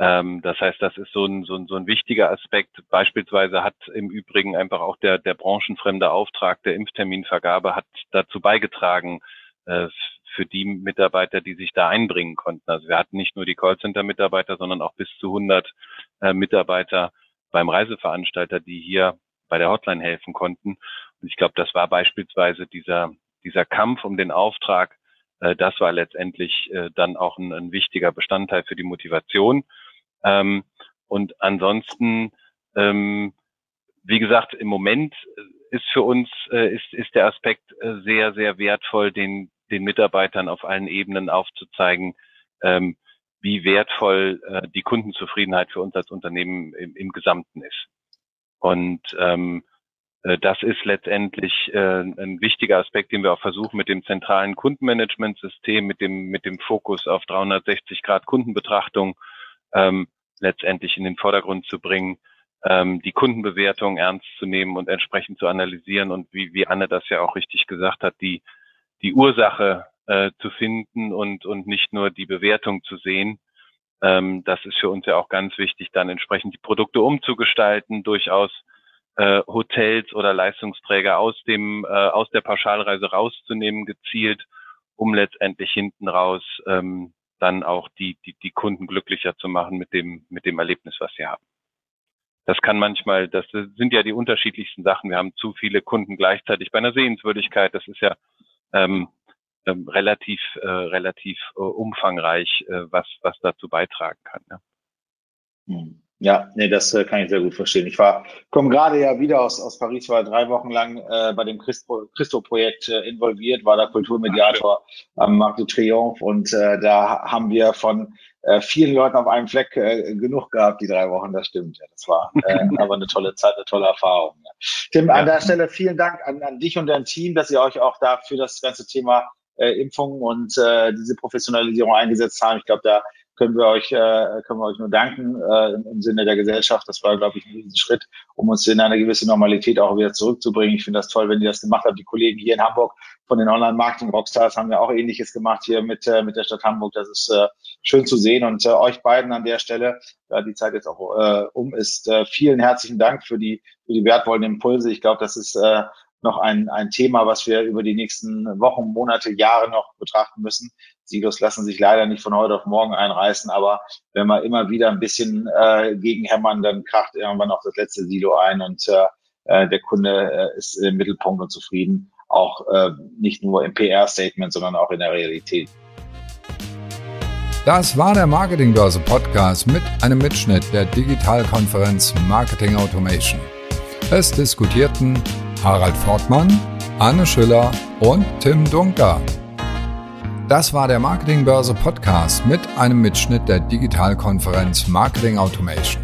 Speaker 4: Ähm, das heißt, das ist so ein, so, ein, so ein wichtiger Aspekt. Beispielsweise hat im Übrigen einfach auch der, der branchenfremde Auftrag der Impfterminvergabe hat dazu beigetragen, äh, für die Mitarbeiter, die sich da einbringen konnten. Also wir hatten nicht nur die Callcenter-Mitarbeiter, sondern auch bis zu 100 äh, Mitarbeiter beim Reiseveranstalter, die hier bei der Hotline helfen konnten. Und ich glaube, das war beispielsweise dieser, dieser Kampf um den Auftrag. Äh, das war letztendlich äh, dann auch ein, ein, wichtiger Bestandteil für die Motivation. Ähm, und ansonsten, ähm, wie gesagt, im Moment ist für uns äh, ist, ist der Aspekt äh, sehr, sehr wertvoll, den den Mitarbeitern auf allen Ebenen aufzuzeigen, ähm, wie wertvoll äh, die Kundenzufriedenheit für uns als Unternehmen im, im Gesamten ist. Und ähm, äh, das ist letztendlich äh, ein wichtiger Aspekt, den wir auch versuchen mit dem zentralen Kundenmanagementsystem, mit dem mit dem Fokus auf 360 Grad Kundenbetrachtung ähm, letztendlich in den Vordergrund zu bringen, ähm, die Kundenbewertung ernst zu nehmen und entsprechend zu analysieren und wie wie Anne das ja auch richtig gesagt hat, die die Ursache äh, zu finden und, und nicht nur die Bewertung zu sehen. Ähm, das ist für uns ja auch ganz wichtig, dann entsprechend die Produkte umzugestalten, durchaus äh, Hotels oder Leistungsträger aus dem äh, aus der Pauschalreise rauszunehmen, gezielt, um letztendlich hinten raus ähm, dann auch die, die, die Kunden glücklicher zu machen mit dem, mit dem Erlebnis, was sie haben. Das kann manchmal, das sind ja die unterschiedlichsten Sachen. Wir haben zu viele Kunden gleichzeitig bei einer Sehenswürdigkeit. Das ist ja ähm, ähm, relativ, äh, relativ äh, umfangreich, äh, was, was dazu beitragen kann. Ja.
Speaker 2: Hm. Ja, nee, das äh, kann ich sehr gut verstehen. Ich war, komme gerade ja wieder aus, aus Paris, war drei Wochen lang äh, bei dem Christo-Projekt äh, involviert, war da Kulturmediator am Marc de Triomphe und äh, da haben wir von äh, vielen Leuten auf einem Fleck äh, genug gehabt, die drei Wochen, das stimmt. Ja, das war äh, aber eine tolle Zeit, eine tolle Erfahrung. Ja. Tim, an der Stelle vielen Dank an, an dich und dein Team, dass ihr euch auch da für das ganze Thema äh, Impfung und äh, diese Professionalisierung eingesetzt haben. Ich glaube, da können wir euch, äh, können wir euch nur danken äh, im Sinne der Gesellschaft. Das war, glaube ich, ein Schritt, um uns in eine gewisse Normalität auch wieder zurückzubringen. Ich finde das toll, wenn ihr das gemacht habt. Die Kollegen hier in Hamburg von den Online-Marketing-Rockstars haben ja auch Ähnliches gemacht hier mit, äh, mit der Stadt Hamburg. Das ist äh, schön zu sehen. Und äh, euch beiden an der Stelle, da die Zeit jetzt auch äh, um ist, äh, vielen herzlichen Dank für die, für die wertvollen Impulse. Ich glaube, das ist äh, noch ein, ein Thema, was wir über die nächsten Wochen, Monate, Jahre noch betrachten müssen. Silos lassen sich leider nicht von heute auf morgen einreißen, aber wenn wir immer wieder ein bisschen äh, gegenhämmern, dann kracht irgendwann auch das letzte Silo ein und äh, äh der Kunde äh, ist im Mittelpunkt und zufrieden, auch äh, nicht nur im PR-Statement, sondern auch in der Realität.
Speaker 1: Das war der Marketingbörse Podcast mit einem Mitschnitt der Digitalkonferenz Marketing Automation. Es diskutierten Harald Fortmann, Anne Schüller und Tim Dunker. Das war der Marketingbörse Podcast mit einem Mitschnitt der Digitalkonferenz Marketing Automation.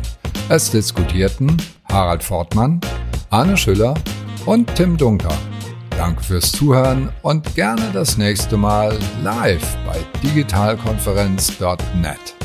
Speaker 1: Es diskutierten Harald Fortmann, Anne Schüller und Tim Dunker. Danke fürs Zuhören und gerne das nächste Mal live bei digitalkonferenz.net.